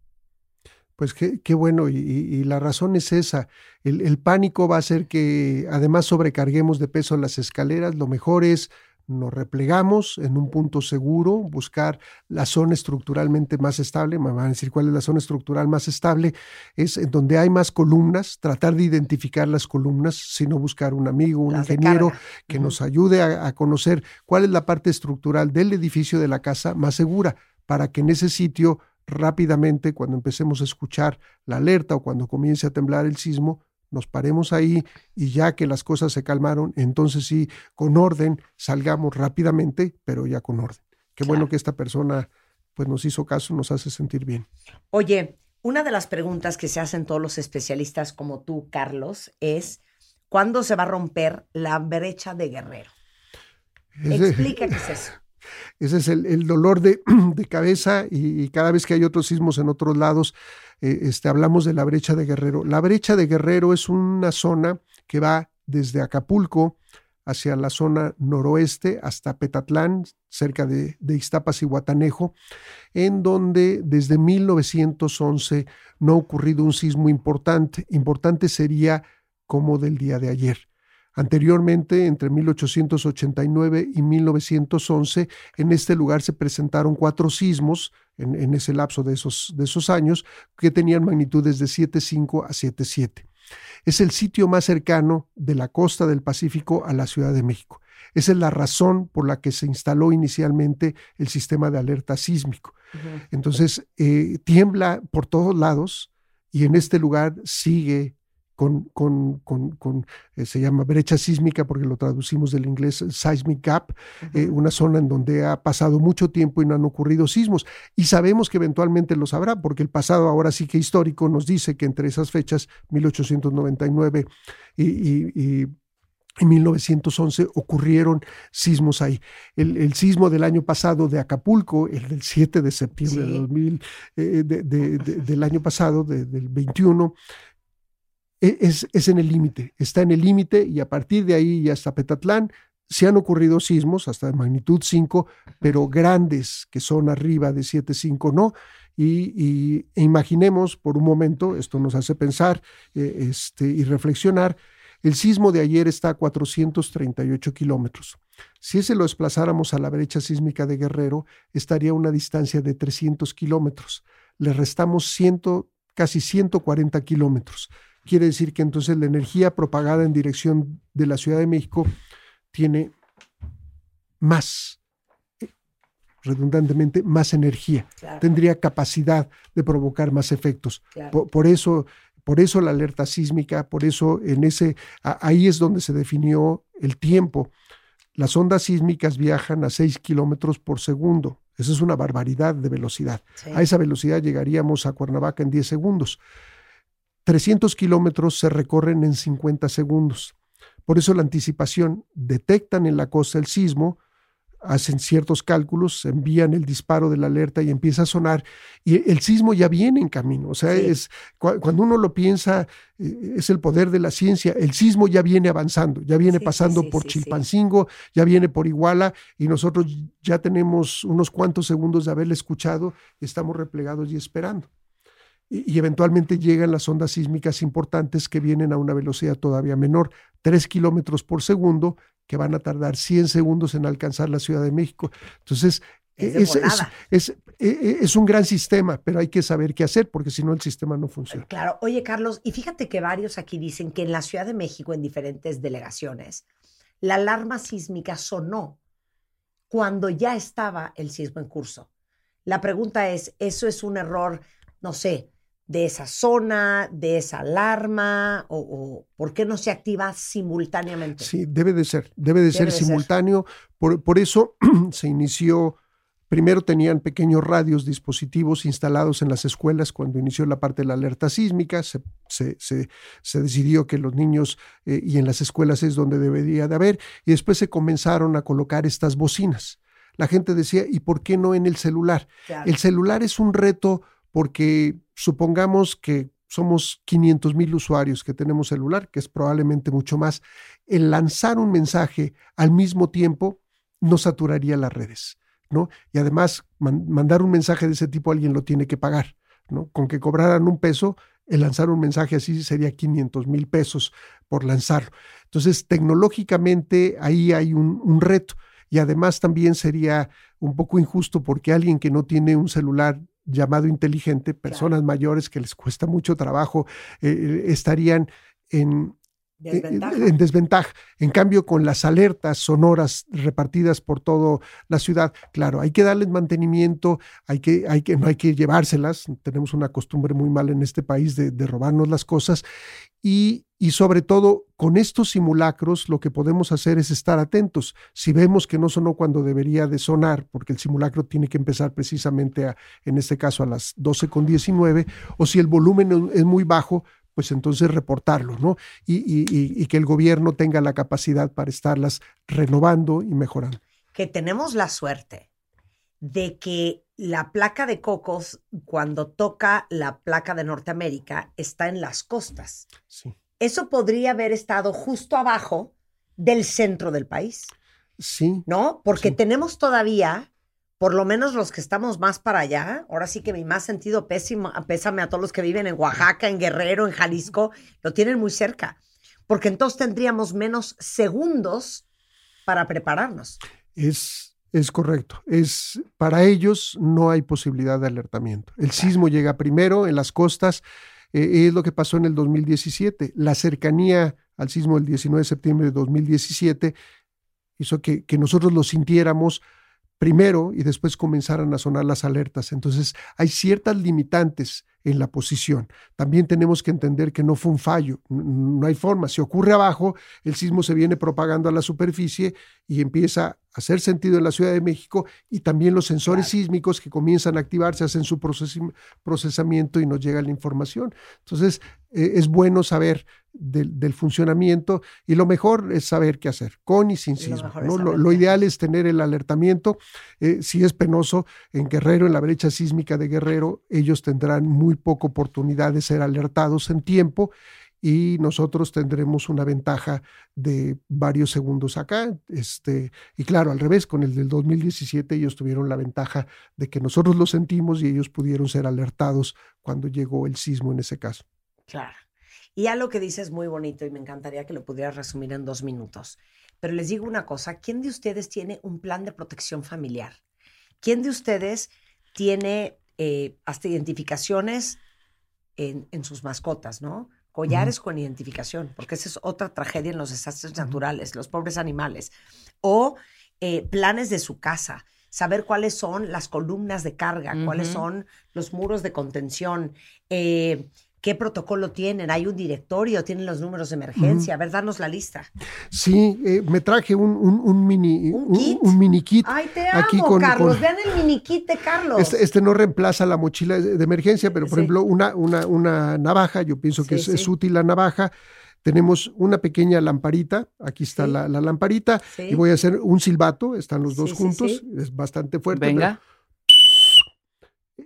Pues qué, qué bueno, y, y- y la razón es esa. El, el pánico va a hacer que además sobrecarguemos de peso las escaleras. Lo mejor es nos replegamos en un punto seguro, buscar la zona estructuralmente más estable. Me van a decir cuál es la zona estructural más estable. Es en donde hay más columnas, tratar de identificar las columnas, sino buscar un amigo, un Las ingeniero que nos ayude a, a conocer cuál es la parte estructural del edificio de la casa más segura para que en ese sitio rápidamente, cuando empecemos a escuchar la alerta o cuando comience a temblar el sismo, nos paremos ahí y ya que las cosas se calmaron, entonces sí, con orden, salgamos rápidamente, pero ya con orden. Qué bueno que esta persona pues nos hizo caso, nos hace sentir bien. Oye, una de las preguntas que se hacen todos los especialistas como tú, Carlos, es ¿cuándo se va a romper la brecha de Guerrero? Ese- Explica qué es eso. Ese es el, el dolor de, de cabeza y, y cada vez que hay otros sismos en otros lados, eh, este, hablamos de la brecha de Guerrero. La brecha de Guerrero es una zona que va desde Acapulco hacia la zona noroeste hasta Petatlán, cerca de, de Ixtapas y Guatanejo, en donde desde 1911 no ha ocurrido un sismo importante. Importante sería como del día de ayer. Anteriormente, entre 1889 y 1911, en este lugar se presentaron cuatro sismos en, en ese lapso de esos, de esos años que tenían magnitudes de 7.5 a 7.7. Es el sitio más cercano de la costa del Pacífico a la Ciudad de México. Esa es la razón por la que se instaló inicialmente el sistema de alerta sísmico. Entonces, eh, tiembla por todos lados y en este lugar sigue con, con, con, con eh, se llama brecha sísmica porque lo traducimos del inglés seismic gap, eh, una zona en donde ha pasado mucho tiempo y no han ocurrido sismos. Y sabemos que eventualmente los habrá, porque el pasado ahora sí que histórico nos dice que entre esas fechas, 1899 y, y, y en 1911 ocurrieron sismos ahí. El, el, sismo del año pasado de Acapulco, el del 7 de septiembre Sí. de 2000, eh, de- de- de- del año pasado, de- del 21, e- es, es en el límite, está en el límite y a partir de ahí y hasta Petatlán se han ocurrido sismos hasta de magnitud 5, pero grandes que son arriba de 7.5 no. Y, y- e imaginemos por un momento, esto nos hace pensar eh, este, y reflexionar, el sismo de ayer está a 438 kilómetros. Si ese lo desplazáramos a la brecha sísmica de Guerrero, estaría a una distancia de 300 kilómetros. Le restamos 100, casi 140 kilómetros. Quiere decir que entonces la energía propagada en dirección de la Ciudad de México tiene más, eh, redundantemente, más energía. Claro, Tendría capacidad de provocar más efectos. claro. Por, por eso, por eso la alerta sísmica, por eso en ese, ahí es donde se definió el tiempo. Las ondas sísmicas viajan a 6 kilómetros por segundo. Eso es una barbaridad de velocidad. Sí. A esa velocidad llegaríamos a Cuernavaca en 10 segundos. 300 kilómetros se recorren en 50 segundos. Por eso la anticipación, detectan en la costa el sismo, hacen ciertos cálculos, envían el disparo de la alerta y empieza a sonar y el sismo ya viene en camino. O sea, Sí. es cu- cuando uno lo piensa, eh, es el poder de la ciencia. El sismo ya viene avanzando, ya viene Sí, pasando sí, por. Chilpancingo, ya viene por Iguala y nosotros ya tenemos unos cuantos segundos de haberle escuchado y estamos replegados y esperando. Y, eventualmente llegan las ondas sísmicas importantes que vienen a una velocidad todavía menor, 3 kilómetros por segundo, que van a tardar 100 segundos en alcanzar la Ciudad de México. Entonces, Es de es, es- es- e- es un gran sistema, pero hay que saber qué hacer porque si no el sistema no funciona. Claro, oye Carlos, y fíjate que varios aquí dicen que en la Ciudad de México, en diferentes delegaciones, la alarma sísmica sonó cuando ya estaba el sismo en curso. La pregunta es, ¿eso es un error, no sé, de esa zona, de esa alarma, o, o por qué no se activa simultáneamente? Sí, debe de ser, debe de ser de ser. simultáneo. Por, por eso se inició, primero tenían pequeños radios, dispositivos instalados en las escuelas cuando inició la parte de la alerta sísmica. Se, se, se- se decidió que los niños eh, y en las escuelas es donde debería de haber. Y después se comenzaron a colocar estas bocinas. La gente decía, ¿y por qué no en el celular? Claro. El celular es un reto porque supongamos que somos 500 mil usuarios que tenemos celular, que es probablemente mucho más. El lanzar un mensaje al mismo tiempo no saturaría las redes, ¿no? Y además, man- mandar un mensaje de ese tipo alguien lo tiene que pagar, ¿no? Con que cobraran un peso, el lanzar un mensaje así sería 500 mil pesos por lanzarlo. Entonces, tecnológicamente ahí hay un reto. Y además también sería un poco injusto porque alguien que no tiene un celular llamado inteligente, personas mayores que les cuesta mucho trabajo, eh, estarían en, Desventaja. en desventaja. En cambio, con las alertas sonoras repartidas por toda la ciudad, claro, hay que darles mantenimiento, hay que, hay que, no hay que llevárselas. Tenemos una costumbre muy mala en este país de, de robarnos las cosas. Y, y sobre todo, con estos simulacros, lo que podemos hacer es estar atentos. Si vemos que no sonó cuando debería de sonar, porque el simulacro tiene que empezar precisamente, a, en este caso, a las 12 con 19, o si el volumen es muy bajo, pues entonces reportarlo, ¿no? Y, y, y, y, que el gobierno tenga la capacidad para estarlas renovando y mejorando. Que tenemos la suerte de que la placa de Cocos, cuando toca la placa de Norteamérica, está en las costas. Sí. Eso podría haber estado justo abajo del centro del país, Sí. ¿no? Porque Sí. tenemos todavía, por lo menos los que estamos más para allá, ahora sí que mi más sentido pésimo, pésame a todos los que viven en Oaxaca, en Guerrero, en Jalisco, lo tienen muy cerca. porque entonces tendríamos menos segundos para prepararnos. Es, es correcto. Es, para ellos no hay posibilidad de alertamiento. El sismo llega primero en las costas. eh, es lo que pasó en el 2017. La cercanía al sismo del 19 de septiembre de 2017 hizo que, que nosotros lo sintiéramos primero y después comenzaran a sonar las alertas. Entonces, hay ciertas limitantes en la posición. También tenemos que entender que no fue un fallo, no hay forma. Si ocurre abajo, el sismo se viene propagando a la superficie y empieza a hacer sentido en la Ciudad de México y también los sensores sísmicos que comienzan a activarse, hacen su procesamiento y nos llega la información. Entonces, eh, es bueno saber del, del funcionamiento y lo mejor es saber qué hacer, con y sin Lo sismo. es ¿no? Lo, lo ideal es tener el alertamiento. Eh, si es penoso, en Guerrero, en la brecha sísmica de Guerrero, ellos tendrán muy poca oportunidad de ser alertados en tiempo y nosotros tendremos una ventaja de varios segundos acá. Este, y claro, al revés, con el del 2017 ellos tuvieron la ventaja de que nosotros lo sentimos y ellos pudieron ser alertados cuando llegó el sismo en ese caso. Claro. Y algo que dices muy bonito y me encantaría que lo pudieras resumir en dos minutos. Pero les digo una cosa, ¿quién de ustedes tiene un plan de protección familiar? ¿Quién de ustedes tiene eh, hasta identificaciones en, en sus mascotas, ¿no? Collares con identificación, porque esa es otra tragedia en los desastres naturales, los pobres animales. O eh, planes de su casa, saber cuáles son las columnas de carga, cuáles son los muros de contención, eh, qué protocolo tienen, hay un directorio, tienen los números de emergencia, a ver, danos la lista. Sí, eh, me traje un, un- un mini, ¿Un un, kit? un mini kit. Ay, te aquí amo, con- Carlos, con- vean el mini kit de Carlos. Este, este no reemplaza la mochila de, emergencia, pero por Sí. ejemplo, una, una, una navaja, yo pienso que Sí, es, es sí. útil la navaja. Tenemos una pequeña lamparita, aquí está Sí. la, la lamparita, Sí. y voy a hacer un silbato, están los dos sí, juntos, sí. es bastante fuerte. pero Venga.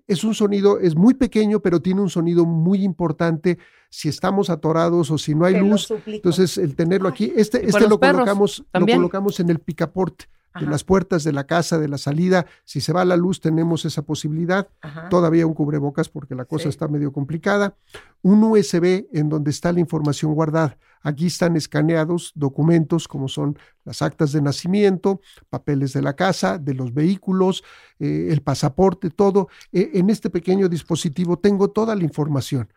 Es un sonido, es muy pequeño, pero tiene un sonido muy importante si estamos atorados o si no hay Te luz. Entonces, el tenerlo aquí, este, este lo colocamos, lo colocamos en el picaporte de las puertas de la casa, de la salida. Si se va la luz, tenemos esa posibilidad. Ajá. Todavía un cubrebocas porque la cosa Sí. está medio complicada. Un USB en donde está la información guardada. Aquí están escaneados documentos como son las actas de nacimiento, papeles de la casa, de los vehículos, eh, el pasaporte, todo. Eh, en este pequeño dispositivo tengo toda la información.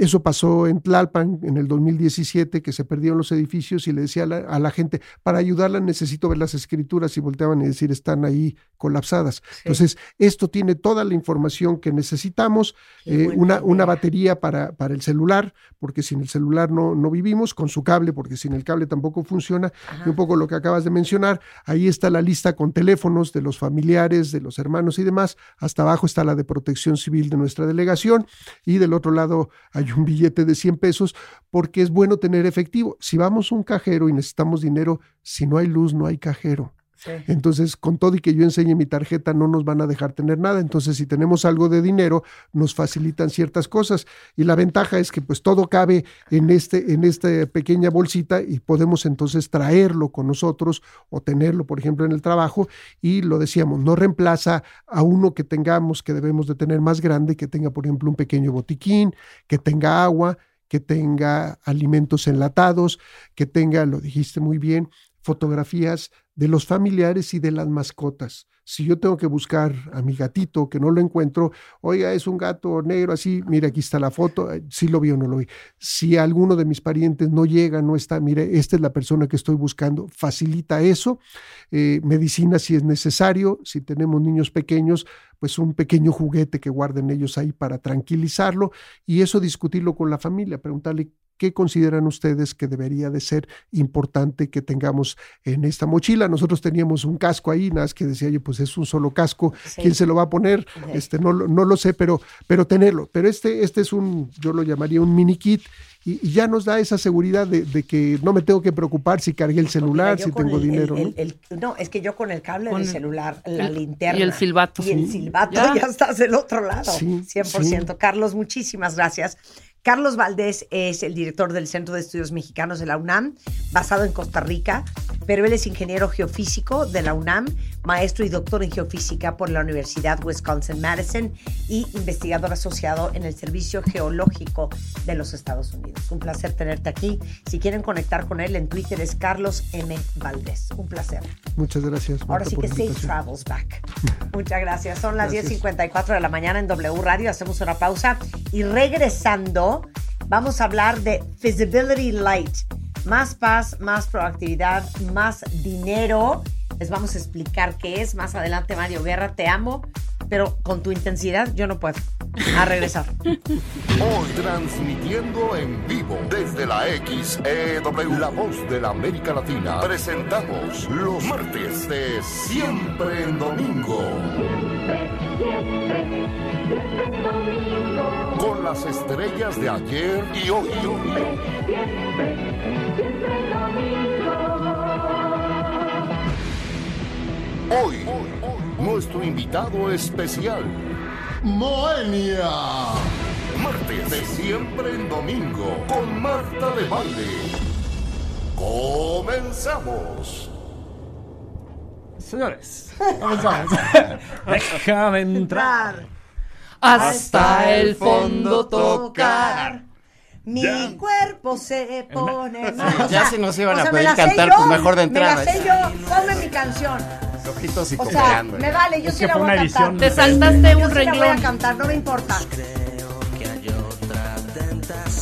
Eso pasó en Tlalpan en el 2017, que se perdieron los edificios y le decía a la, a la gente, para ayudarla necesito ver las escrituras y volteaban y decir, están ahí colapsadas. Entonces, esto tiene toda la información que necesitamos, eh, una, una batería para, para el celular, porque sin el celular no, no vivimos, con su cable, porque sin el cable tampoco funciona, y un poco lo que acabas de mencionar, ahí está la lista con teléfonos de los familiares, de los hermanos y demás, hasta abajo está la de protección civil de nuestra delegación, y del otro lado hay un billete de 100 pesos, porque es bueno tener efectivo. Si vamos a un cajero y necesitamos dinero, si no hay luz, no hay cajero. Entonces, con todo y que yo enseñe mi tarjeta, no nos van a dejar tener nada. Entonces, si tenemos algo de dinero, nos facilitan ciertas cosas. Y la ventaja es que pues todo cabe en, este, en esta pequeña bolsita y podemos entonces traerlo con nosotros o tenerlo, por ejemplo, en el trabajo. Y lo decíamos, no reemplaza a uno que tengamos, que debemos de tener más grande, que tenga, por ejemplo, un pequeño botiquín, que tenga agua, que tenga alimentos enlatados, que tenga, lo dijiste muy bien, fotografías de los familiares y de las mascotas. Si yo tengo que buscar a mi gatito que no lo encuentro, oiga, es un gato negro así, mira, aquí está la foto, eh, si lo vi o no lo vi. Si alguno de mis parientes no llega, no está, mire, esta es la persona que estoy buscando, facilita eso. Eh, medicina si es necesario, si tenemos niños pequeños, pues un pequeño juguete que guarden ellos ahí para tranquilizarlo y eso discutirlo con la familia, preguntarle ¿Qué consideran ustedes que debería de ser importante que tengamos en esta mochila? Nosotros teníamos un casco ahí, nada más que decía yo, pues es un solo casco, Sí. ¿quién se lo va a poner? Este, no, lo- no lo sé, pero, pero tenerlo. Pero este, este es un, yo lo llamaría un mini kit y, ya nos da esa seguridad de, de que no me tengo que preocupar si cargué el celular, Mira, si tengo el- el- dinero. ¿no? el- el- no, es que yo con el cable Con del el- celular, la linterna. y el silbato. Y el silbato, ya. Ya. estás del otro lado. Sí, 100%. Carlos, muchísimas gracias. Carlos Valdés es el director del Centro de Estudios Mexicanos de la UNAM, basado en Costa Rica. pero él es ingeniero geofísico de la UNAM, maestro y doctor en geofísica por la Universidad Wisconsin-Madison y investigador asociado en el Servicio Geológico de los Estados Unidos. Un placer tenerte aquí. Si quieren conectar con él en Twitter es Carlos M. Valdés. Un placer. Muchas gracias. Ahora Marta, sí por que safe travels back. Muchas gracias. Son las Gracias. 10.54 de la mañana en W Radio. Hacemos una pausa y regresando vamos a hablar de Feasibility Light. Más paz, más proactividad, más dinero. Les vamos a explicar qué es. Más adelante, Mario Guerra, te amo, pero con tu intensidad yo no puedo. A regresar. Hoy transmitiendo en vivo desde la XEW, la voz de la América Latina, presentamos los martes de Siempre en Domingo. Con las estrellas de ayer y hoy. Hoy, nuestro invitado especial. Moenia. Martes de siempre en domingo con Marta de Valle. Comenzamos. Señores, comenzamos. Déjame entrar. Hasta el fondo tocar. Mi cuerpo se pone mal. Ya si nos iban a me pedir la sé cantar, yo, pues mejor de entrada. Me la sé yo. Ponme mi canción. Ojitos y O sea, me vale, yo Es sí la voy una a cantar. edición Te saltaste Yo un sí la voy a renglón. cantar, no me importa. que hay otra tentación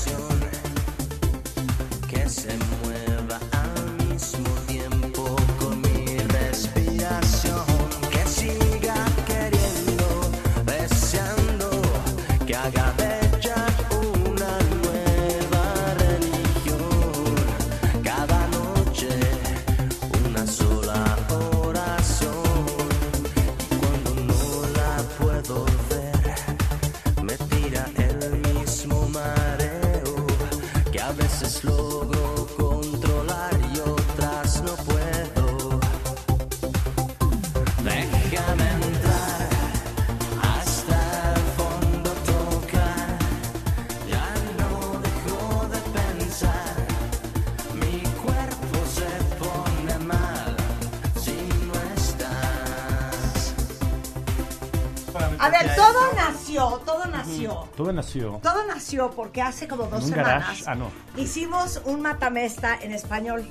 todo nació. Todo nació. Todo nació porque hace como dos un semanas. Ah, no. hicimos un matamesta en español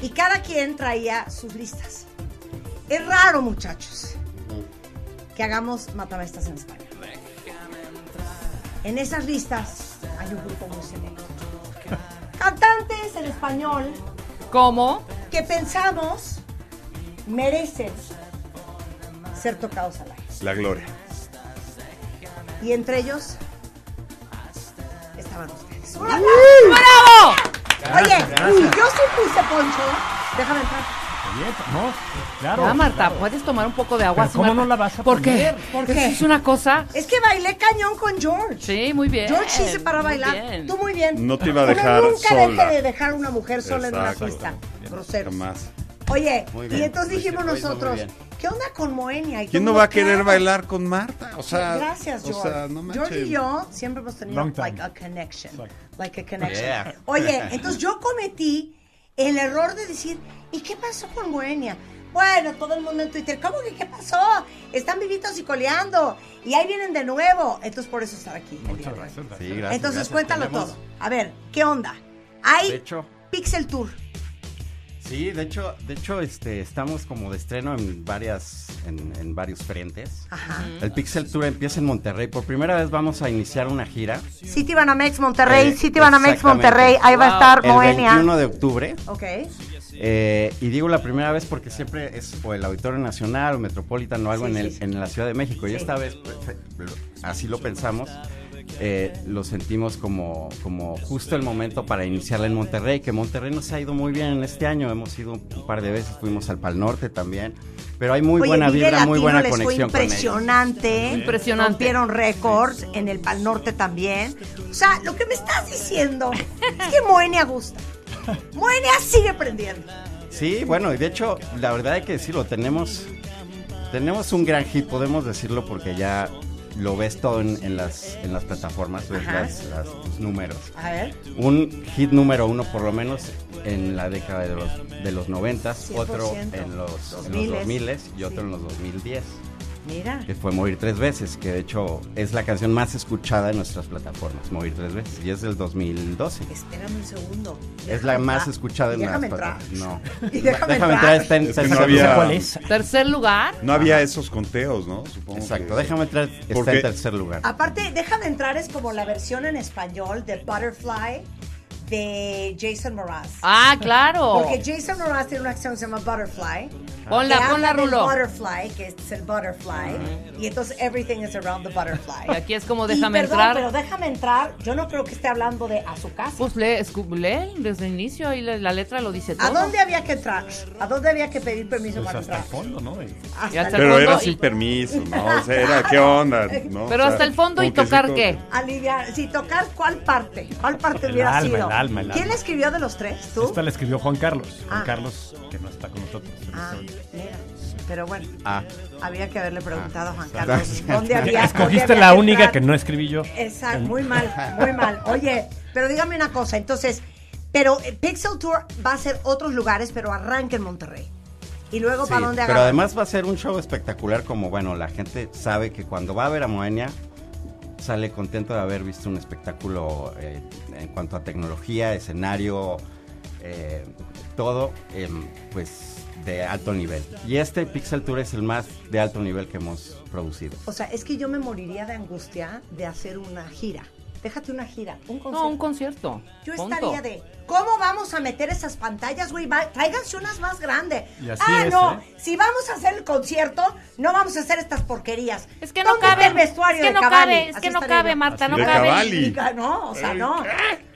y cada quien traía sus listas. Es raro, muchachos, que hagamos matamestas en español. En esas listas hay un grupo muy selecto. Cantantes en español ¿Cómo? que pensamos merecen ser tocados al aire. La gloria. Y entre ellos estaban ustedes. ¡Un ¡Bravo! Oye, yo sí puse poncho. Déjame entrar. Bien, no, claro. Ya, Marta, puedes tomar un poco de agua. Pero ¿cómo Marta? no la vas a ¿Por qué? poner? ¿Por Eso qué? Es una cosa. Es que bailé cañón con George. Sí, muy bien. George sí se para bailar. bien. Tú muy bien. No te iba a Uno dejar nunca sola. deje de dejar a una mujer sola en una pista. Groseros. Jamás. Oye, y entonces dijimos nosotros. ¿qué onda con Moenia? Y ¿Quién no va a querer bailar con Marta? O sea, Gracias, o George. sea, no George y yo siempre hemos tenido like a connection. Like a connection. Yeah. Oye, entonces yo cometí el error de decir, ¿y qué pasó con Moenia? Bueno, todo el mundo en Twitter, ¿cómo que qué pasó? Están vivitos y coleando. Y ahí vienen de nuevo. Entonces por eso estar aquí. Muchas gracias. Sí, gracias. Entonces gracias. cuéntalo Tenemos- todo. A ver, ¿qué onda? Hay De hecho, Pixel Tour. Sí, de hecho, de hecho, este, estamos como de estreno en varias, en, en varios frentes. Ajá. El Pixel Tour empieza en Monterrey. Por primera vez vamos a iniciar una gira. City Banamex Monterrey, Eh, City Banamex. Monterrey. Ahí va a Wow. estar El Moenia. 21 de octubre. Ok. Eh, y digo la primera vez porque siempre es o el Auditorio Nacional o Metropolitan o algo Sí, en, el- sí. en la Ciudad de México. Sí. Y esta vez, pues, así lo pensamos, eh, lo sentimos como, como justo el momento para iniciarla en Monterrey, que Monterrey nos ha ido muy bien en este año. Hemos ido un, par de veces, fuimos al Pal Norte también. Pero hay muy Oye, buena vibra, muy buena les conexión fue con ellos. impresionante. Impresionante. Rompieron récords en el Pal Norte también. O sea, lo que me estás diciendo es que Moenia gusta. Moenia sigue prendiendo. Sí, bueno, y de hecho, la verdad hay que decirlo, tenemos, tenemos un gran hit, podemos decirlo porque ya lo ves todo en, en las, en las plataformas, ves las, las- tus números. A ver. Un hit número uno por lo menos en la década de los, de los 90, otro 100%. en los, en 2000s. los 2000 y otro Sí. en los 2010, Mira. que fue Morir Tres Veces, que de hecho es la canción más escuchada en nuestras plataformas, Morir Tres Veces, y es del 2012. Espérame un segundo. Es la más escuchada en las plataformas. No. Y déjame entrar. está en Es que no tercer había- lugar. ¿Cuál es? Tercer lugar. No había esos conteos, ¿no? Supongo Exacto, que- déjame entrar, está en tercer lugar. Aparte, déjame entrar, es como la versión en español de Butterfly de Jason Mraz. Ah, claro. Porque Jason Mraz tiene una canción que se llama Butterfly. Ponla, ponla, Rulo. Butterfly, que es el butterfly. Y entonces everything is around the butterfly. Y aquí es como Y déjame perdón, entrar. pero déjame entrar. Yo no creo que esté hablando de a su casa. Pues lee, escu- lee desde el inicio, ahí la, la letra lo dice todo. ¿A dónde había que entrar? ¿A dónde había que pedir permiso Pues para hasta el entrar? fondo, ¿no? Y- Hasta Y hasta el el Pero era sin y- permiso, ¿no? O sea, era, ¿qué onda? ¿no? Pero O sea, hasta el fondo y como que sí tocar qué. Aliviar, si tocar cuál parte, cuál parte El hubiera alma, sido. El alma, el ¿Quién alma. escribió de los tres? ¿Tú? Esta la escribió Juan Carlos. Juan Ah. Carlos, que no está con nosotros. en Ah, este momento. mira. Pero bueno, Ah, había que haberle preguntado a Juan. Carlos dónde había. dónde Escogiste había la que única entrar. que no escribí yo. Exacto, muy mal, muy mal. Oye, pero dígame una cosa, entonces, pero eh, Pixel Tour va a ser otros lugares, pero arranca en Monterrey. Y luego, sí, ¿para dónde pero además va a ser un show espectacular como, bueno, la gente sabe que cuando va a ver a Moenia sale contento de haber visto un espectáculo eh, en cuanto a tecnología, escenario, eh, todo, em, pues de alto nivel. Y este Pixel Tour es el más de alto nivel que hemos producido. O sea, es que yo me moriría de angustia de hacer una gira. Déjate una gira, un concierto. No, un concierto. Yo Punto. estaría de, ¿cómo vamos a meter esas pantallas, güey? Va- Tráiganse unas más grandes. Y así ah, es, no, ¿eh? si vamos a hacer el concierto, no vamos a hacer estas porquerías. Es que no cabe. el vestuario es que de no Cavalli. cabe, es Así que no cabe. Marta, no De cabe. No, o sea, no.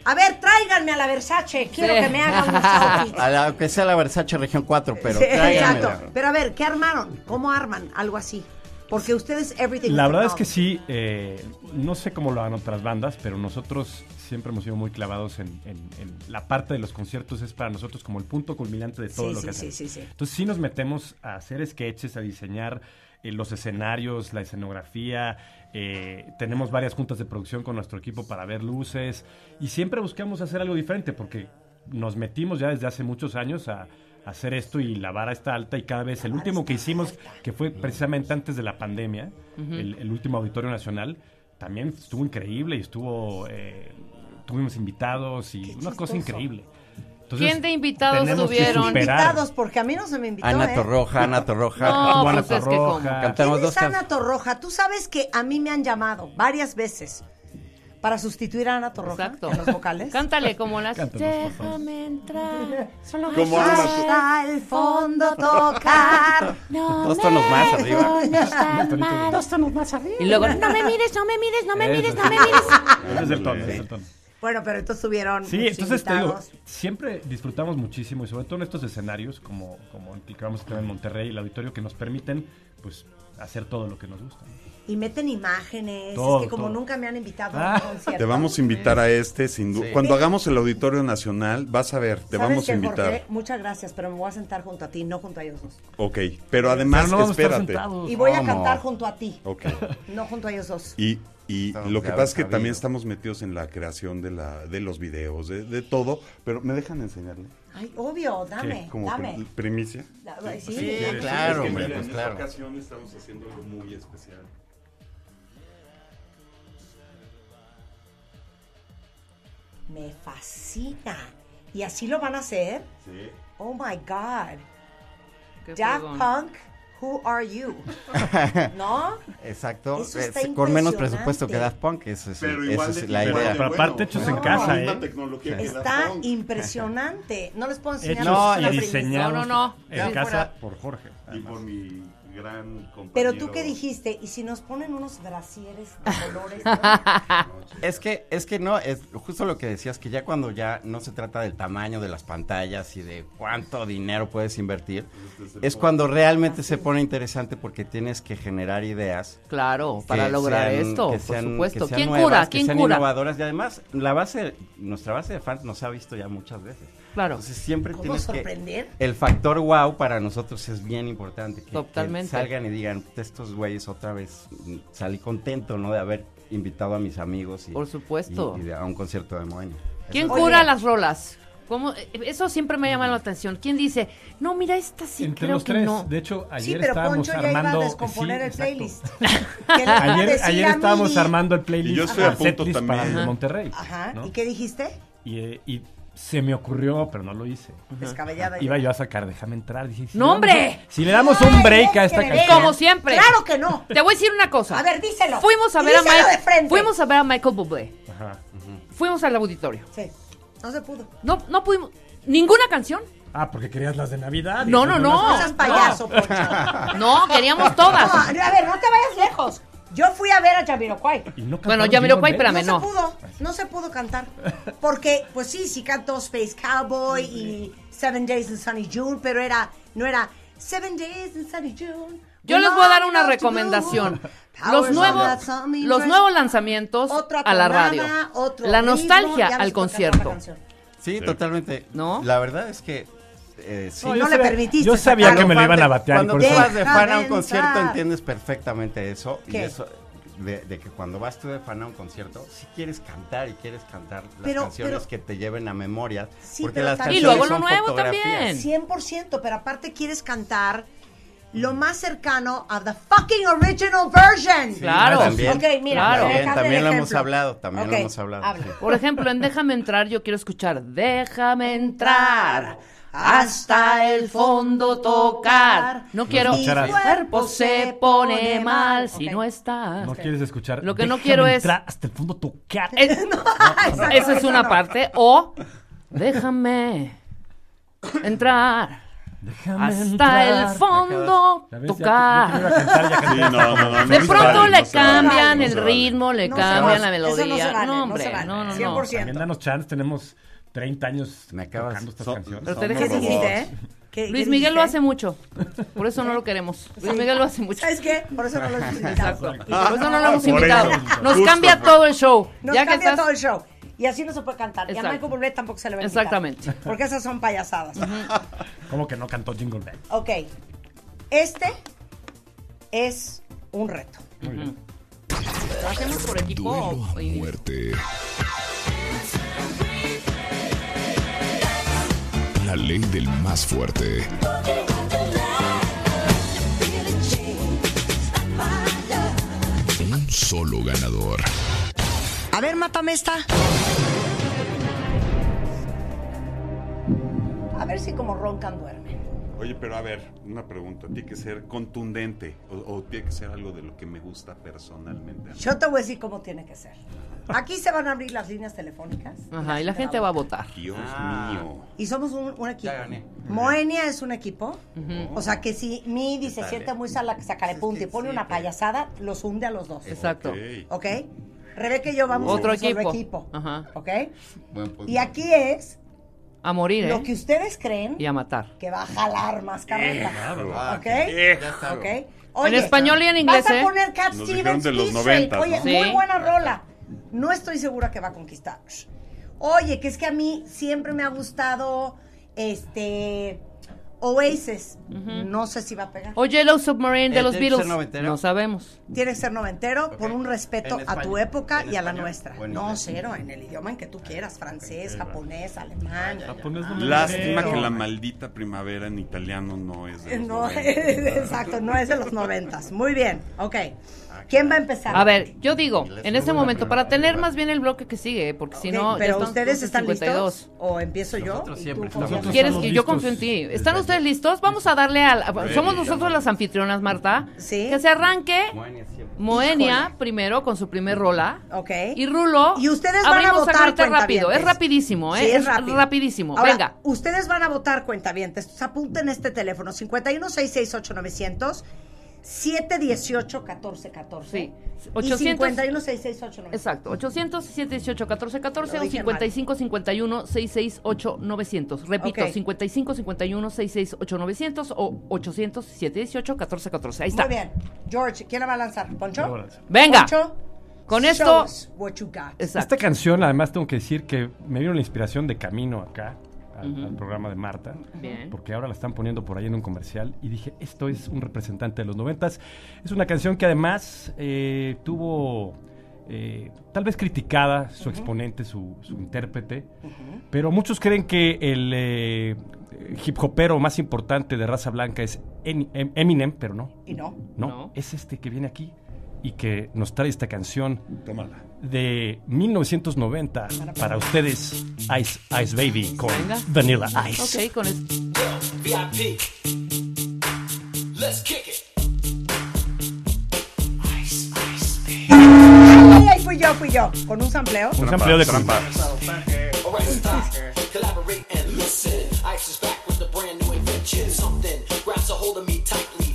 A ver, tráiganme a la Versace. Quiero Sí. que me hagan unos outfits. A la- Aunque sea la Versace Región 4, pero Sí, exacto. Pero a ver, ¿qué armaron? ¿Cómo arman algo así? Porque ustedes, everything La verdad es que sí, eh, no sé cómo lo hagan otras bandas, pero nosotros siempre hemos sido muy clavados en, en- en la parte de los conciertos, es para nosotros como el punto culminante de todo Sí, lo que sí, hacemos. sí, sí. Entonces sí nos metemos a hacer sketches, a diseñar eh, los escenarios, la escenografía, eh, tenemos varias juntas de producción con nuestro equipo para ver luces y siempre buscamos hacer algo diferente porque nos metimos ya desde hace muchos años a hacer esto y la vara está alta y cada vez el último que hicimos que fue precisamente antes de la pandemia el, el último auditorio nacional también estuvo increíble y estuvo eh, tuvimos invitados y una cosa increíble Entonces, ¿Quién de invitados que tuvieron? Invitados, porque a mí no se me invitó, Ana ¿eh? Torroja, Ana Torroja. No, Estuvo Ana pues es que Torroja. como. Cantamos ¿Quién dos es Ana. Torroja? Tú sabes que a mí me han llamado varias veces para sustituir a Ana Torroja Exacto. en los vocales. Cántale como las. Cántanos. Déjame entrar. Solo Como Hasta el fondo tocar. Dos tonos más arriba. Dos tonos más arriba. Y luego, no me mires, no me mires, no me mires, no me mires. Ese es el tono, ese es el tono. Bueno, pero entonces tuvieron Sí, entonces te digo, siempre disfrutamos muchísimo y sobre todo en estos escenarios como, como el que vamos a tener en Monterrey, el auditorio, que nos permiten pues hacer todo lo que nos gusta. ¿no? Y meten imágenes. Todo, es que como todo. nunca me han invitado Ah. a un concierto. Te vamos a invitar a este, sin duda. Sí. Cuando hagamos el Auditorio Nacional, vas a ver, te ¿Sabes vamos a invitar. Jorge? Muchas gracias, pero me voy a sentar junto a ti, no junto a ellos dos. Ok, pero además, no espérate. Y voy a cantar junto a ti, Ok. no junto a ellos dos. Y, y lo que pasa es que sabido. también estamos metidos en la creación de, la, de los videos, de, de todo, pero ¿me dejan enseñarle? Ay, obvio, dame, Como dame. pri- primicia. Sí. Sí, claro, Es que, hombre, mira, pues en claro. esta ocasión estamos haciendo algo muy especial. Me fascina. ¿Y así lo van a hacer? Sí. Oh my God. Qué Daft. Punk, who are you? ¿No? Exacto. Eso está Es- con menos presupuesto que Daft Punk, esa es, Pero esa igual es la idea. Pero aparte hechos en casa, ¿eh? tecnología que Está Daft Punk. impresionante. No les puedo enseñar. No, y diseñados No, no, no. en casa por Jorge. Y por mi gran compañero. Pero tú qué dijiste, y si nos ponen unos brasieres de colores. Es que, es que no, es justo lo que decías, que ya cuando ya no se trata del tamaño de las pantallas y de cuánto dinero puedes invertir, es cuando realmente se pone interesante porque tienes que generar ideas. Claro, para que lograr sean- esto, que por sean- supuesto. que sean ¿Quién nuevas, cura? que ¿Quién sean cura? innovadoras y además la base, nuestra base de fans nos ha visto ya muchas veces. Claro. Entonces siempre ¿Cómo tienes sorprender? que... El factor wow para nosotros es bien importante. Que, que Totalmente. salgan y digan, estos güeyes otra vez salí contento, ¿no? De haber invitado a mis amigos y, Por supuesto. y- y de- a un concierto de Moenia. ¿Quién Oye. cura las rolas? ¿Cómo? Eh, Eso siempre me llama la atención. ¿Quién dice, no, mira, esta sí Entre creo los que tres. no? De hecho, ayer Sí, pero estábamos Poncho ya iba armando. a descomponer sí, el playlist. Que Ayer, ayer estábamos armando el playlist. Y yo estoy a punto también. para el de Ajá. Monterrey. Ajá. ¿no? ¿Y qué dijiste? Y, eh, y se me ocurrió, pero no lo hice. Descabellada. Iba yo a sacar, déjame entrar. Dije, si ¡No, le damos hombre! un- Si le damos un break a esta canción. Como siempre. Claro que no. Te voy a decir una cosa. A ver, díselo. Fuimos a ver a díselo Michael. frente. Fuimos a ver a Michael Bublé. Ajá. Fuimos al auditorio. Sí. No se pudo. No, no pudimos. Ninguna canción. Ah, porque querías las de Navidad. No, no, no. No seas payaso, Poncho. No, queríamos No, todas. a ver, no te vayas lejos. Yo fui a ver a Jamiroquai. No Bueno, Jamiroquai, espérame, no, no. se pudo, no se pudo cantar. Porque, pues sí, sí cantó Space Cowboy y Seven Days in Sunny June, pero era, no era Seven Days in Sunny June. Yo les voy a dar una recomendación. Los nuevos, los nuevos lanzamientos a la radio. otro La nostalgia al concierto. Sí, totalmente. ¿No? La verdad es que... eh, sí. No, yo no le sabía- permitiste Yo sabía sacarlo. que me lo iban a batear. Cuando tú vas de fan a un concierto entiendes perfectamente eso. ¿Qué? Y eso de, de que cuando vas tú de fan a un concierto, si quieres cantar y quieres cantar las Pero- canciones pero- que te lleven a memoria. Sí, porque pero las también- Y canciones luego lo son nuevo también. 100%, pero aparte quieres cantar lo más cercano a the fucking original version. Claro. También, Ok, mira, Claro. también, también lo hemos hablado, también Ok, lo hemos hablado. habla. sí. Por ejemplo, en Déjame entrar, yo quiero escuchar Déjame entrar hasta el fondo tocar. No quiero. Mi cuerpo se pone mal si no estás. No quieres escuchar. Lo que no quiero es- entrar hasta el fondo tocar. Es- Exacto, esa es una no. parte. O déjame entrar Déjame hasta entrar. el fondo ves, tocar. cantar, Sí, no, no, no, no. De pronto vale, le no vale, cambian no el vale. ritmo, le No cambian la no melodía. No, no hombre, no, no, no. 100%. También danos chance, tenemos 30 años Me acabas- tocando estas canciones. Pero te Somos dejes ¿Qué robots. dijiste, eh? ¿Qué- Luis qué Miguel lo hace mucho. Por eso no lo queremos. Luis Miguel lo hace mucho. ¿Sabes qué? Por eso no lo hemos invitado. Exacto. Y por eso no lo hemos invitado. Nos Justo cambia todo el show. Nos ya que cambia estás. todo el show. Y así no se puede cantar. Y a. Michael Bublé tampoco se le va a invitar. Exactamente. Porque esas son payasadas. ¿Cómo que no cantó Jingle Bell? Ok. Este es un reto. Muy bien. ¿Lo hacemos por equipo o- Duelo a muerte. La ley del más fuerte. Un solo ganador. A ver, mátame esta. A ver si como roncan duermen. Oye, pero a ver, una pregunta. ¿Tiene que ser contundente o, o tiene que ser algo de lo que me gusta personalmente? Yo te voy a decir cómo tiene que ser. Aquí se van a abrir las líneas telefónicas. Ajá, y la gente va a votar. Dios Ah. mío. Y somos un, un equipo. Ya gané. Moenia es un equipo. O sea que si mi dice siente muy sala, sacarepunta y pone una payasada, los hunde a los dos. Exacto. Ok. ¿Ok? Rebeca y yo vamos Otro a un equipo. equipo. Ajá. ¿Ok? Buen punto. Y aquí es A morir, lo que ¿eh? ustedes creen Y a matar. que va a jalar más carreta. Ah, ¿Ok? ya está. ¿Ok? En español y en inglés, Vas a ¿eh? poner Cat Stevens de los Peace Train. 90s, Oye, ¿no? muy buena rola. No estoy segura que va a conquistar. Oye, que es que a mí siempre me ha gustado este Oasis. No sé si va a pegar. O Yellow Submarine de Eh, los tiene que ser Beatles. noventero. No sabemos. Tiene que ser noventero por un respeto a tu época ¿En y a la nuestra. No, cero, en el idioma en que tú quieras, francés, japonés, alemán. Japonés no me Lástima que la maldita primavera en italiano no es de los No, 90. exacto, no es de los noventas. Muy bien, ok. ¿Quién va a empezar? A ver, yo digo, en este momento, para tener más bien el bloque que sigue, porque si no. pero ustedes están 52. listos o empiezo yo. Siempre? ¿Quieres que yo confío en ti? ¿Están ustedes listos? Vamos a darle al. Somos nosotros las anfitrionas, Marta. Sí. Que se arranque Moenia siempre. Moenia Híjole. primero con su primer rola. Ok. Y Rulo. Y ustedes van a abrimos votar, ahorita rápido. cuentavientes. Es rapidísimo, ¿eh? Sí, es es rápido. rapidísimo. Ahora, Venga. Ustedes van a votar cuentavientes. Entonces, apunten este teléfono: 51668900 718 1414. Sí. Y 800. 51668900. Exacto, 800 718 1414 Lo o dije 55 51 668 900. Repito, Ok. 55 51 668 900 o 800 718 1414. Ahí está. Muy bien. George, ¿quién la va a lanzar? ¿Poncho? a lanzar. Venga. Poncho, Con show esto. us what you got. Exacto. Esta canción, además, tengo que decir que me vino la inspiración de camino acá al, programa de Marta. Bien. Porque ahora la están poniendo por ahí en un comercial. Y dije, esto es un representante de los noventas. Es una canción que además eh, tuvo eh, tal vez criticada su exponente, su, su intérprete. Pero muchos creen que el eh, hip hopero más importante de raza blanca es Em- Eminem, pero no. Y no. No, No. es este que viene aquí y que nos trae esta canción Tómala. De 1990 para ustedes, Ice Ice Baby con Venga. Vanilla Ice. Ok, con esto. VIP. Let's kick it. Ay, ay, fui yo, fui yo. Con un sampleo. Un sampleo de Trampa. Collaborate and listen. Ice is back with a brand new invention. Something grabs a hold of me tightly.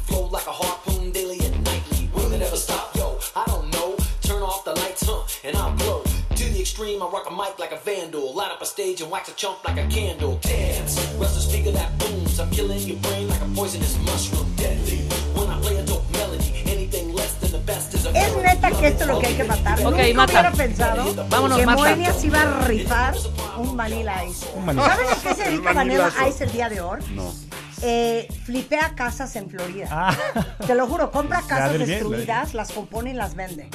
And I'll glow. To the extreme, I rock a mic like a vandal. Light up a stage and wax a chump like a candle. Dance. The speaker that booms. I'm killing your brain like a poisonous mushroom. Deadly. When I play a dope melody, anything less than the best is a Es neta que esto es lo que hay que matar. Ok, Nunca mata. hubiera pensado Vámonos, que mata. Moenia se iba a rifar un Vanilla Ice. Vanilla ¿Saben a qué se dedica Vanilla Vanillazo. Ice el día de hoy? No. Eh, flipea casas en Florida. Ah, Te lo juro, compra casas del bien, destruidas, las compone y las vende.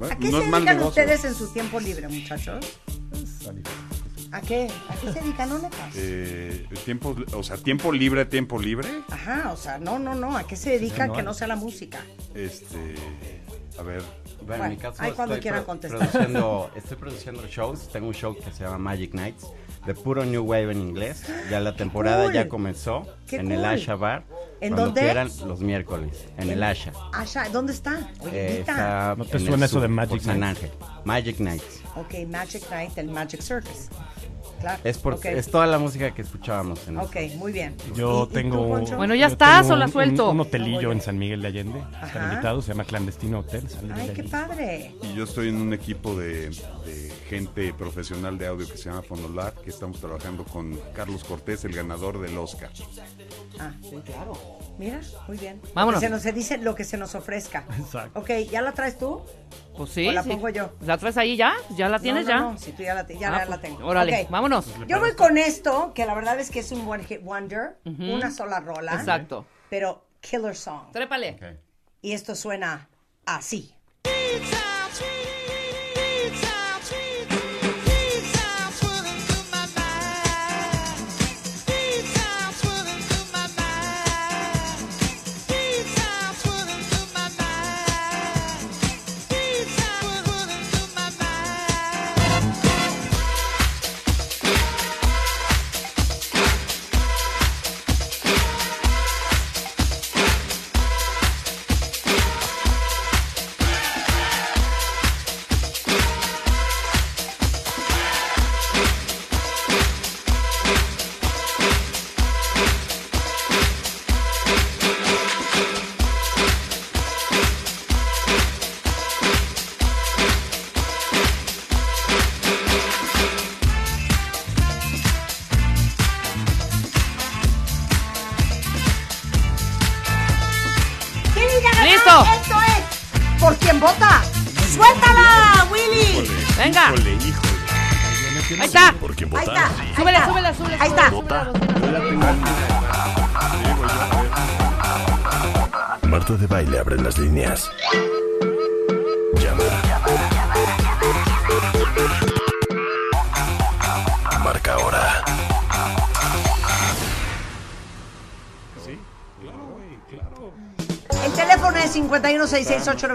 Bueno, ¿A qué no se dedican negocio. ustedes en su tiempo libre, muchachos? ¿A qué? ¿A qué se dedican, no netas? Eh, tiempo, o sea, tiempo libre, tiempo libre. Ajá, o sea, no, no, no. ¿A qué se dedican no que no sea la música? Este, a ver, Bueno, en mi caso ahí cuando estoy quieran pro- contestar. Produciendo, estoy produciendo shows. Tengo un show que se llama Magic Nights, de puro New Wave en inglés. Ya la temporada cool! ya comenzó ¡Qué en cool! el Asha Bar. ¿En dónde? quieran, los miércoles, en el Asha. Asha, ¿dónde está? Oye, Eh, está ¿No te suena eso sur, de Magic San Nights? Ángel. Magic Nights. Ok, Magic Night, el Magic Circus. Claro. Es, por, ok. es toda la música que escuchábamos en Ok, muy bien. yo ¿Y- y tengo. tú? Bueno, ya estás, o la suelto. Un, un hotelillo en San Miguel de Allende. Ajá. Están invitados, se llama Clandestino Hotel. San Ay, qué padre. y yo estoy en un equipo de, de gente profesional de audio que se llama Fonolar, que estamos trabajando con Carlos Cortés, el ganador del Oscar. Ah, sí, claro. Mira, muy bien. Vámonos. Lo que se nos se dice lo que se nos ofrezca. Exacto. Ok, ¿ya la traes tú? Pues sí. ¿O la sí. pongo yo? ¿La traes ahí ya? ¿Ya la tienes No, no, ya? No, si tú ya la, te- ya Ah, la- pues, la tengo. Órale, vámonos. Yo voy con esto, que la verdad es que es un one hit wonder, una sola rola. Exacto. Pero killer song. Trépale. Y esto suena así. ¿Quién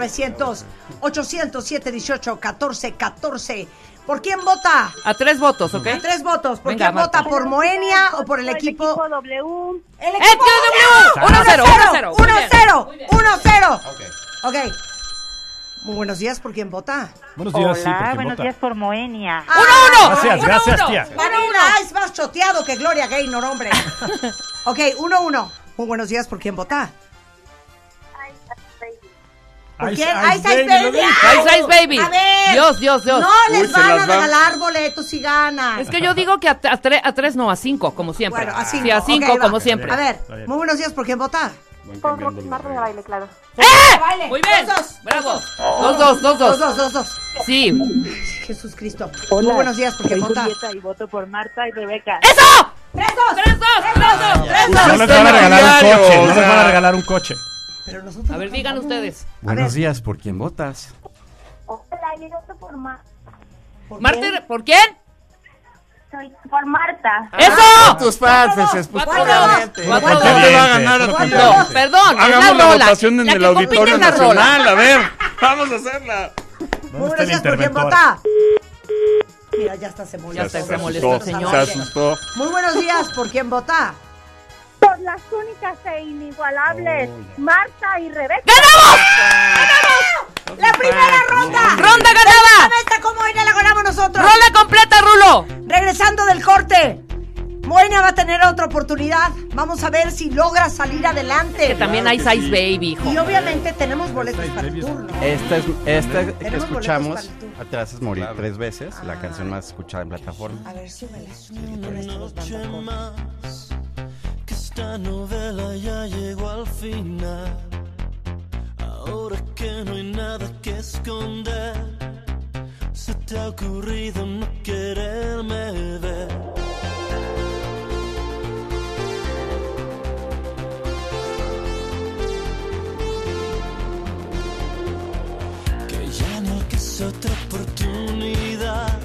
51668900 807 18 14 14. ¿Por quién vota? A tres votos, ¿ok? A tres votos. ¿Por Venga, quién Marta. vota? ¿Por Moenia o por el equipo? W. El ¡Eh, equipo W! 1-0, 1-0. Muy bien. 1-0. Muy bien. 1-0. Ok. Muy buenos días. ¿Por quién vota? Buenos días, sí, Hola, porque buenos vota. días por Moenia. ¡Ah! Gracias, Uno, gracias, uno. tía. Vanilla es más choteado que Gloria Gaynor, hombre. ok, 1-1. Muy buenos días. ¿Por quién vota? ¿Por Ice, quién? Ice Ice Ice Baby. Ice Ice Baby. A ver. Dios, Dios, Dios. No les Uy, van a regalar boletos si ganan. Es que yo digo que a, a tre- a tres no, a cinco, como siempre. Bueno, a cinco. Sí, a cinco, va. como siempre. A ver, muy buenos días. ¿Por quién vota? Van Por cambiando los Marta de baile, claro. ¡Eh! Muy bien. Dos, dos. Bravo. Dos, dos, dos, Dos, dos. dos, dos, dos. Sí. Jesús Cristo. Muy buenos días. ¿Por quién vota? Y voto por Marta y Rebeca. ¡Eso! ¡Tres tres, dos, tres, dos, tres, No dos. les van a regalar un coche, no les van a regalar un coche. Pero nosotros A ver, digan ustedes. Buenos días, ¿por quién votas? Hola, yo voto por, Ma- Marte, ¿por quién? soy por Marta. ¡Eso! Tus fans, pues, Cuatro, pues, dos, obviamente. cuatro, ¿Por qué dos. te va a ganar a ti? No, perdón, Hagamos la votación en el Auditorio. Nacional. A ver, vamos a hacerla. Muy ¿Dónde buenos está el días, ¿por quién interventor? vota? Mira, ya está, se molestó. Ya está, se molestó señor. Se asustó. Muy buenos días, ¿por quién vota? Por las únicas e inigualables Marta y Rebeca. ¡La primera ronda! ¡Ronda ganada! esta cómo Moenia la ganamos nosotros! ¡Rola completa, Rulo! Regresando del corte, Moenia va a tener otra oportunidad. Vamos a ver si logra salir adelante. Que también hay Size Baby, hijo. Y obviamente tenemos boletos para el tour, ¿no? Esta es esta que escuchamos. Te haces morir tres veces, la canción más escuchada en plataforma. A ver, súbele, súbele, esta novela ya llegó al final. Ahora que no hay nada que esconder, se te ha ocurrido no quererme ver. Que ya no es otra oportunidad,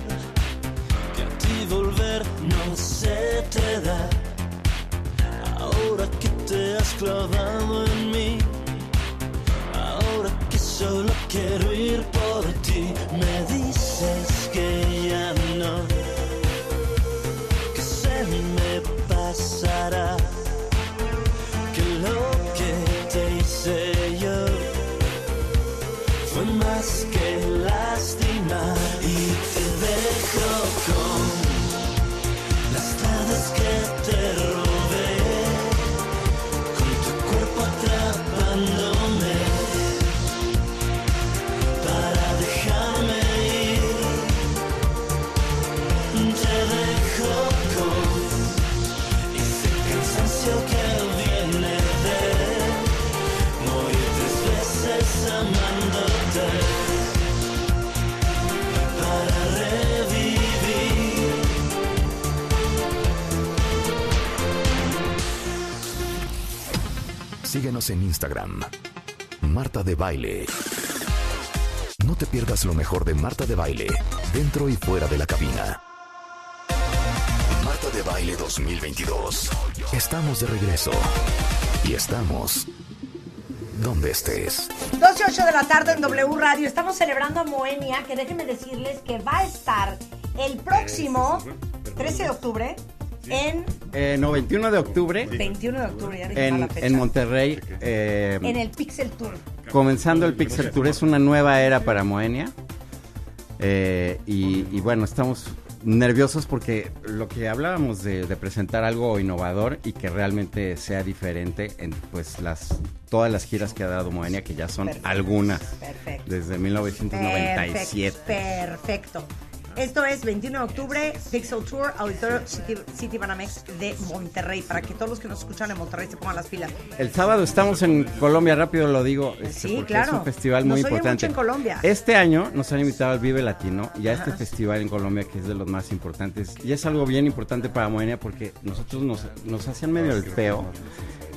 que a ti volver no se te da. Te has clavado en mí, ahora que solo quiero ir por ti, me dices que ya no, que se me pasará, Síguenos en Instagram. Marta de Baile. No te pierdas lo mejor de Marta de Baile, dentro y fuera de la cabina. Marta de Baile 2022. Estamos de regreso. Y estamos donde estés. 12 y 8 de la tarde en W Radio. Estamos celebrando a Moenia, que déjenme decirles que va a estar el próximo 13 de octubre en Eh, no, 21 de octubre 21 de octubre, ya dije en, la fecha. en Monterrey. eh, en el Pixel Tour. comenzando el Pixel Tour, es una nueva era para Moenia. Eh, y, y bueno, estamos nerviosos porque lo que hablábamos de, de presentar algo innovador y que realmente sea diferente en pues las todas las giras que ha dado Moenia, que ya son Perfecto. algunas Perfecto. desde 1997. Perfecto. Perfecto. Esto es 21 de octubre, Pixel Tour, Auditorio City, City Banamex de Monterrey, para que todos los que nos escuchan en Monterrey se pongan las pilas. El sábado estamos en Colombia, rápido lo digo, este, Sí, porque claro. es un festival Nos muy oye importante. mucho en Colombia. Este año nos han invitado al Vive Latino y a este festival en Colombia que es de los más importantes. Y es algo bien importante para Moenia porque nosotros nos, nos hacían medio el feo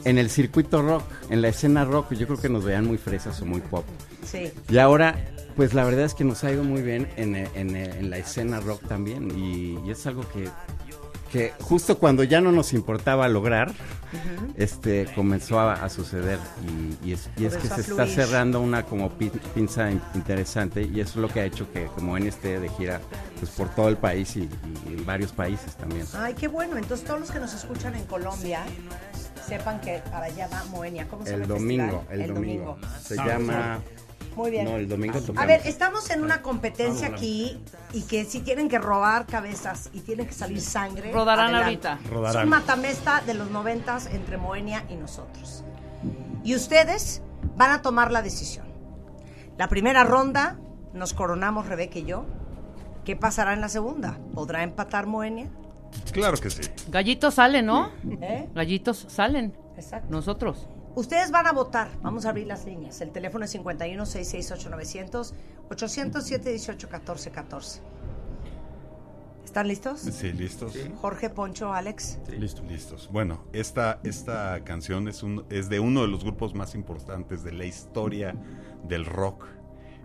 en el circuito rock, en la escena rock. Yo creo que nos veían muy fresas o muy pop. Sí. Y ahora, pues la verdad es que nos ha ido muy bien en, en- en la escena rock también. Y, y es algo que, que justo cuando ya no nos importaba lograr, este comenzó a, a suceder. Y, y es, y es que se está cerrando una como pin- pinza in- interesante. Y eso es lo que ha hecho que como en este de gira pues por todo el país y, en varios países también. Ay, qué bueno. Entonces, todos los que nos escuchan en Colombia sepan que para allá va Moenia. ¿Cómo se llama El domingo, el, domingo. Se llama... Muy bien. No, el domingo A tocamos. ver, estamos en una competencia aquí y que si tienen que robar cabezas y tiene que salir sangre. Rodarán adelante. ahorita. Es un matamesta de los noventas entre Moenia y nosotros. Y ustedes van a tomar la decisión. La primera ronda nos coronamos Rebeca y yo. ¿Qué pasará en la segunda? ¿Podrá empatar Moenia? Claro que sí. Gallitos salen, ¿no? ¿Eh? Gallitos salen. Exacto. Nosotros. Ustedes van a votar. Vamos a abrir las líneas. El teléfono es 51 668 900 807 18 14 14. ¿Están listos? Sí, listos. Jorge, Poncho, Alex. Listos. Listos. Bueno, esta, esta canción es, un, es de uno de los grupos más importantes de la historia del rock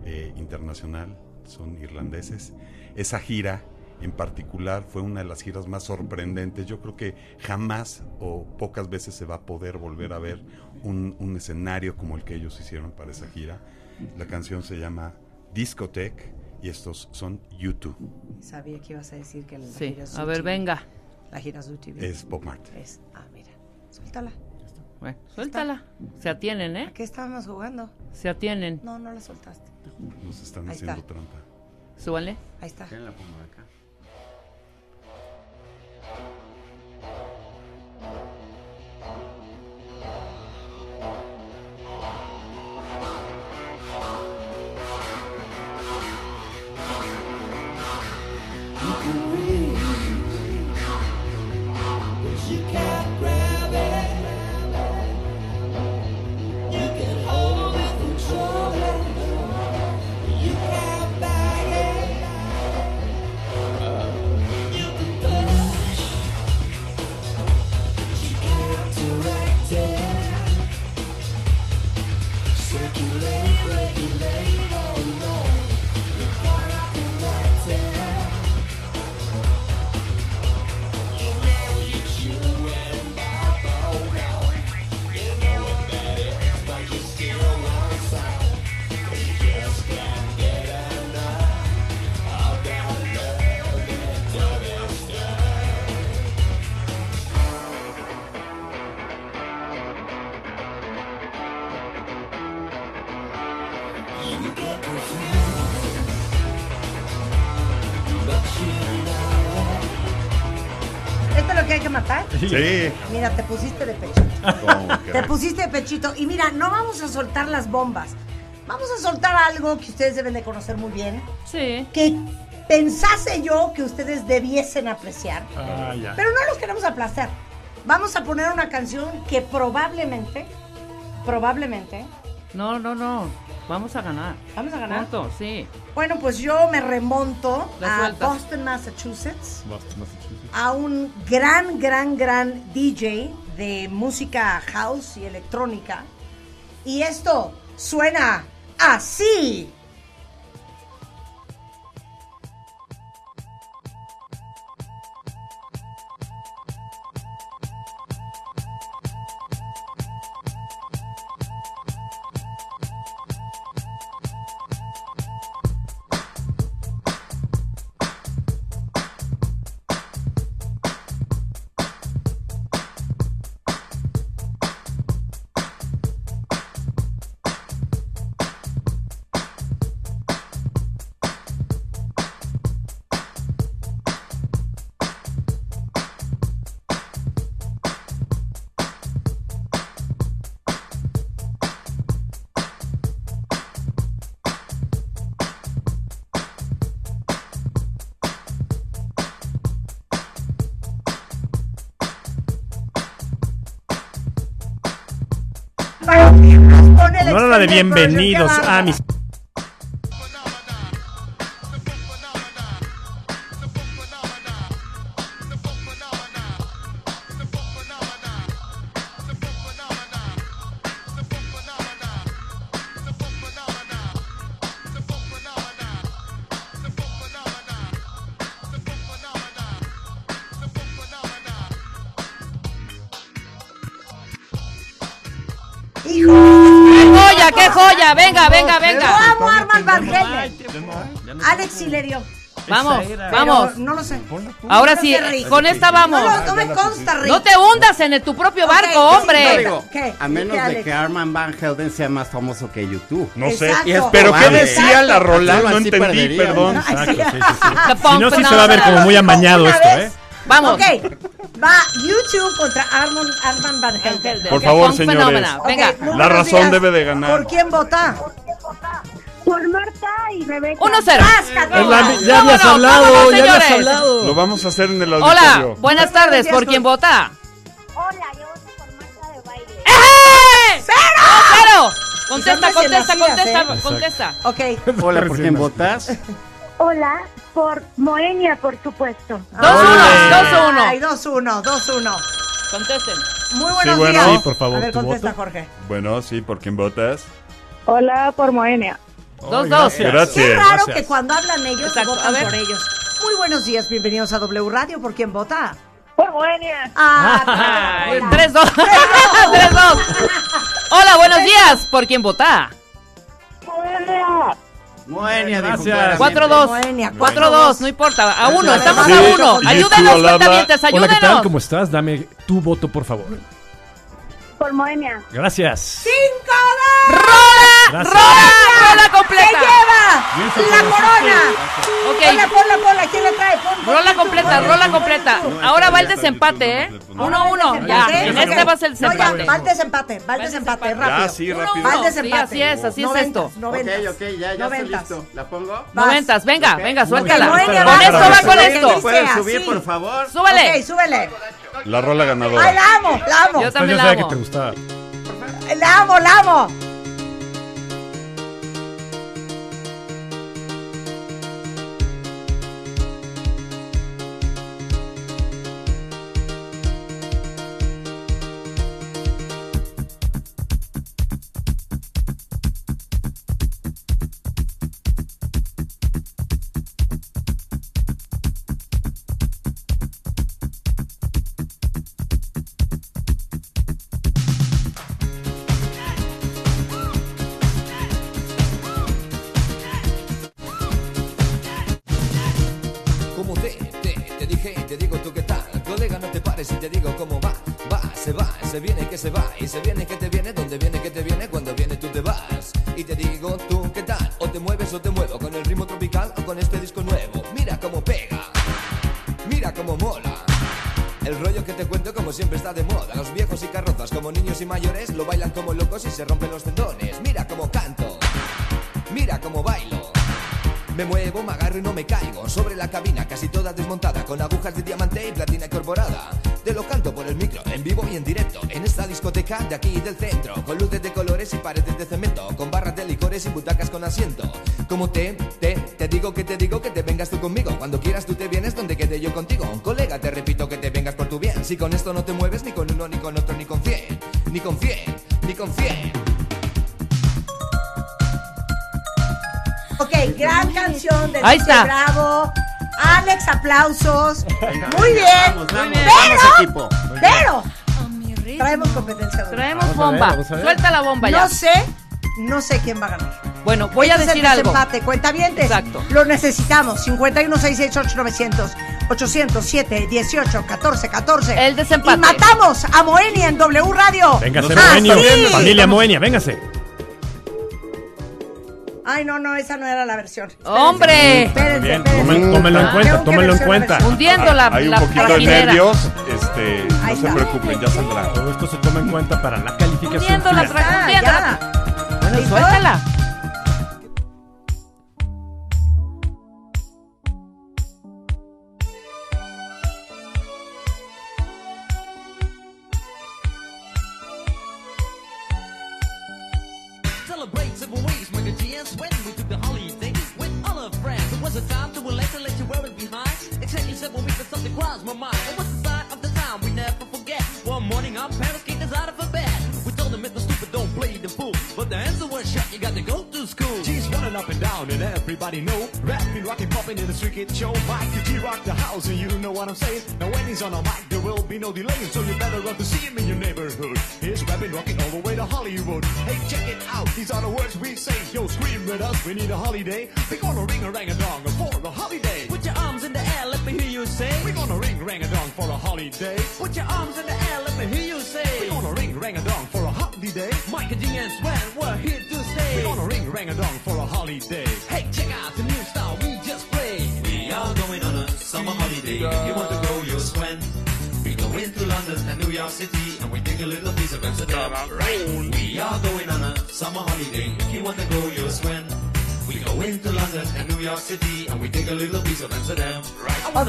eh, internacional. Son irlandeses. Esa gira en particular fue una de las giras más sorprendentes. Yo creo que jamás o pocas veces se va a poder volver a ver un, un escenario como el que ellos hicieron para esa gira. La canción se llama Discotech y estos son YouTube. Sabía que ibas a decir que la Sí, gira es a ver, venga. La gira TV. Es Bob Marley. Es, ah, mira. Suéltala. Bueno, suéltala. Se atienen, ¿A ¿eh? qué estábamos jugando? Se atienen. No, no la soltaste. Nos están Ahí haciendo está. trampa. Súbale. Ahí está. ¿Quién la pongo acá? ¿Esto Sí. Mira, te pusiste de pechito. ¿Cómo Te pusiste de pechito. Y mira, no vamos a soltar las bombas. Vamos a soltar algo que ustedes deben de conocer muy bien. Sí. Que pensase yo que ustedes debiesen apreciar. Ah, ya. Pero no los queremos aplastar. Vamos a poner una canción que probablemente, probablemente, No, no, no. Vamos a ganar. vamos a ganar. Punto, sí. Bueno, pues yo me remonto La a sueltas. Boston, Massachusetts, Boston, Massachusetts. A un gran, gran, gran DJ de música house y electrónica. Y esto suena así. Bienvenidos a mis. Venga, venga, venga. amo, Arman Van Helden. Alex Silerio. Vamos, era. vamos. Pero no lo sé. Ahora sí, con esta vamos. no me consta, Rick. No te hundas en tu propio barco, sí, hombre. a menos ¿Qué, de que Arman Van Helden sea más famoso que YouTube. No sé. Pero ¿qué decía la rola? No entendí, perdería. perdón. Sí. Sí, sí, sí. Si no, sí se va a ver como muy amañado esto. ¿eh? Vamos. Ok, va YouTube contra Arman, Arman Van Helden. Por favor, señores. Venga. La razón días. debe de ganar. ¿Por quién vota? Por Marta y Rebeca. 1-0. Páscate. Es la- Vámonos, ya habías hablado, ya habías hablado. Lo vamos a hacer en el Hola, auditorio. buenas tardes. ¿Por quién vota? Hola, yo voto por Marta de baile. ¡Eh! ¡Cero! ¡Cero! Contesta, contesta, contesta, nacidas, contesta. Ok, Hola, ¿por quién votas? Hola, por Moenia, por supuesto. 2-1, 2-1. Ay, 2-1, 2-1. Contesten. Muy buenos bueno. días. Sí, por favor, A ver, ¿tu contesta, voto? Jorge. Bueno, sí, ¿por quién votas? Hola, por Moenia. 2-2. Gracias. Qué raro Gracias. que cuando hablan ellos Exacto, votan a ver. por ellos. Muy buenos días, bienvenidos a W Radio. ¿Por quién vota? Por Moenia. Ah, Ay, hola. 3-2. 3-2. Hola, buenos días. ¿Por quién vota? Moenia. Moenia, Gracias. claramente. 4-2. Moenia, 4-2, no importa. A uno, estamos Sí, a uno. Ayúdenos, cuentavientes, Hola, ¿qué tal? ayúdenos. ¿Cómo estás? Dame tu voto, por favor. Por Moenia. Gracias. ¡Cinco de ¡Rola! Gracias. ¡Rola! ¡Rola ¡Se completa! lleva la corona! Ponla, Ok, ponla, ponla. ¿Quién le trae? Pon, pon rola completa, rola tú, completa. Ahora va el desempate, ¿eh? 1-1. Ya, este va a ser el No, ya, desempate. va el desempate, va el desempate, rápido. Ya, sí, rápido. Va el desempate. Sí, así es, así es esto. Ok, Noventas, ok, ya, ya estoy listo. ¿La pongo? Noventas, venga, venga, suéltala. Con esto va con esto. ¿Pueden sea, subir, por favor? Súbele. Ok, súbele. La rola ganadora. Ay, la amo, la amo. Yo también la sabía que te gustaba. La amo, la amo. Siempre está de moda Los viejos y carrozas como niños y mayores Lo bailan como locos y se rompen los tendones. Mira cómo canto Mira cómo bailo. Me muevo, me agarro y no me caigo. Sobre la cabina casi toda desmontada Con agujas de diamante y platina incorporada Te lo canto por el micro, en vivo y en directo En esta discoteca de aquí del centro. Con luces de colores y paredes de cemento Con barras de licores y butacas con asiento. Como te, te, te digo que te digo que te vengas tú conmigo. Cuando quieras tú te vienes donde quede yo contigo. Colega Si con esto no te mueves ni con uno, ni con otro, ni con cien Ni con cien, ni con cien Ok, gran canción de Ahí está. Bravo. Alex, aplausos. Muy bien. Vamos, vamos, pero, pero, traemos competencia. Traemos Vamos a ver, bomba. vamos a ver. Suelta la bomba ya. No sé, no sé quién va a ganar. Bueno, voy a Este decir es el algo. desempate, cuentavientes. Exacto. Lo necesitamos. 51 668 900 807 18 14 14. El desempate. Y matamos a Moenia en W Radio. Véngase, Ah, Moenio. sí. Familia Moenia, véngase. Ay, no, no, esa no era la versión. Espérense. ¡Hombre! Espérense, Bien, espérense. tómenlo, en Ah, cuenta, tómenlo en cuenta. Hundiendo la, Hay un la poquito de nervios. Este, no se preocupen, ya saldrá. Todo esto se toma en cuenta para la calificación. Hundiendo la Ah, hundiendo la-. Bueno, suéltala.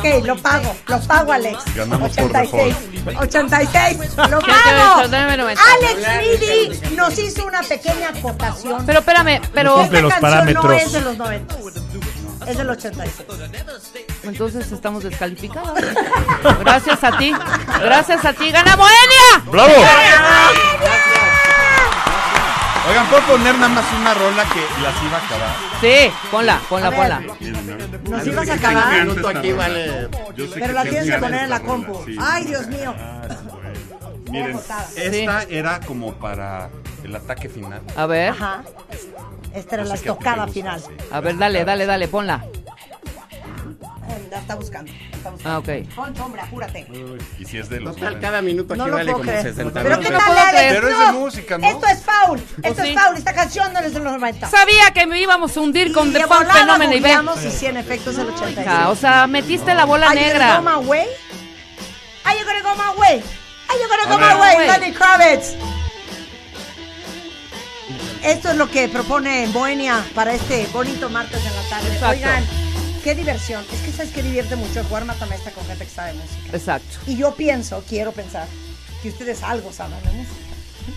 Ok, lo pago, lo pago, Alex. Ganamos por 86. 86, lo ¿Qué te pago. ves? Dame 90. Alex Reedy nos hizo una pequeña acotación. Pero espérame, pero Esta los canción no parámetros. es de los 90. Es del 86. Entonces estamos descalificados. Gracias a ti. Gracias a ti. ¡Gana Moenia! ¡Bravo! Oigan, ¿puedo poner nada más una rola que las iba a acabar? Sí, ponla, ponla, ponla. Nos ibas a acabar. Un minuto aquí vale. Yo sé Pero la tienes que poner en la compu. sí. Ay, Dios mío. Miren, esta era como para el ataque final. A ver. Ajá. Esta era No la estocada final. sí. A ver, dale, dale, dale, ponla. La está buscando. La está buscando. Ah, ok. Poncho, hombre, apúrate. Y si es de los Total, 90. cada minuto aquí No lo vale puedo como creer. 60 Pero qué minutos. tal, puedo Alex? creer. Pero es de No, música, ¿no? Esto es foul. Esto sí. es foul. Esta canción no es de los 90. Sabía que me íbamos a hundir con Y The de Funk Phenomenon y ve. y sí, en efecto es el 86. Hija, O sea, metiste la bola Are you gonna negra. go my way? Are you gonna go my way? Are you gonna go my ver. way, Güey. Lenny Kravitz? Esto es lo que propone Bohemia para este bonito martes en la tarde. Exacto. Oigan, qué diversión. Es que sabes que divierte mucho jugar matamesta con gente que sabe música. Exacto. Y yo pienso, quiero pensar, que ustedes algo saben de música.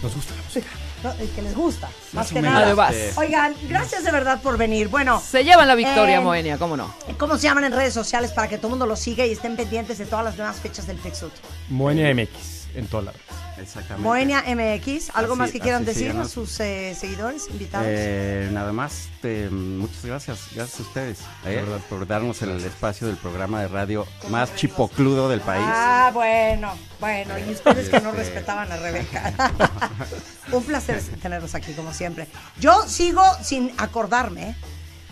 Nos gusta la música. ¿no? Eh, Que les gusta, más, que nada. Además. Oigan, gracias de verdad por venir. Bueno, Se llevan la victoria, Eh, Moenia, ¿cómo no? ¿cómo se llaman en redes sociales para que todo el mundo los siga y estén pendientes de todas las nuevas fechas del Pixut? Moenia MX, en toda la red. Exactamente. Moenia MX, ¿algo Así- más que quieran decir a sus eh, seguidores, invitados? Eh, nada más, te- muchas gracias, gracias a ustedes eh, por darnos el espacio del programa de radio más chipocludo del país. Ah, bueno, bueno, y ustedes que no Este- respetaban a Rebeca. Un placer tenerlos aquí, como siempre. Yo sigo sin acordarme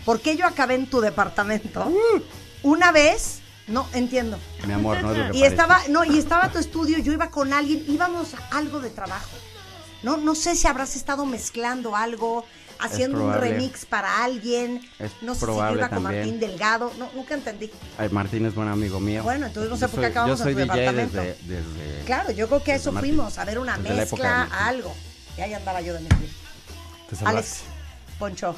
por qué yo acabé en tu departamento una vez, no entiendo. Mi amor, no es lo que Y parece. estaba, no, y estaba tu estudio, yo iba con alguien, íbamos a algo de trabajo. No, no sé si habrás estado mezclando algo, haciendo un remix para alguien. Es no sé si yo iba con también. Martín Delgado, no, nunca entendí. Ay, Martín es buen amigo mío. Bueno, entonces no sé Yo por qué soy- acabamos Yo soy en tu DJ departamento. desde, desde- Claro, yo creo que a eso Martín. fuimos, a ver una Desde mezcla, a algo. Y ahí andaba yo de. Te Alex. Poncho,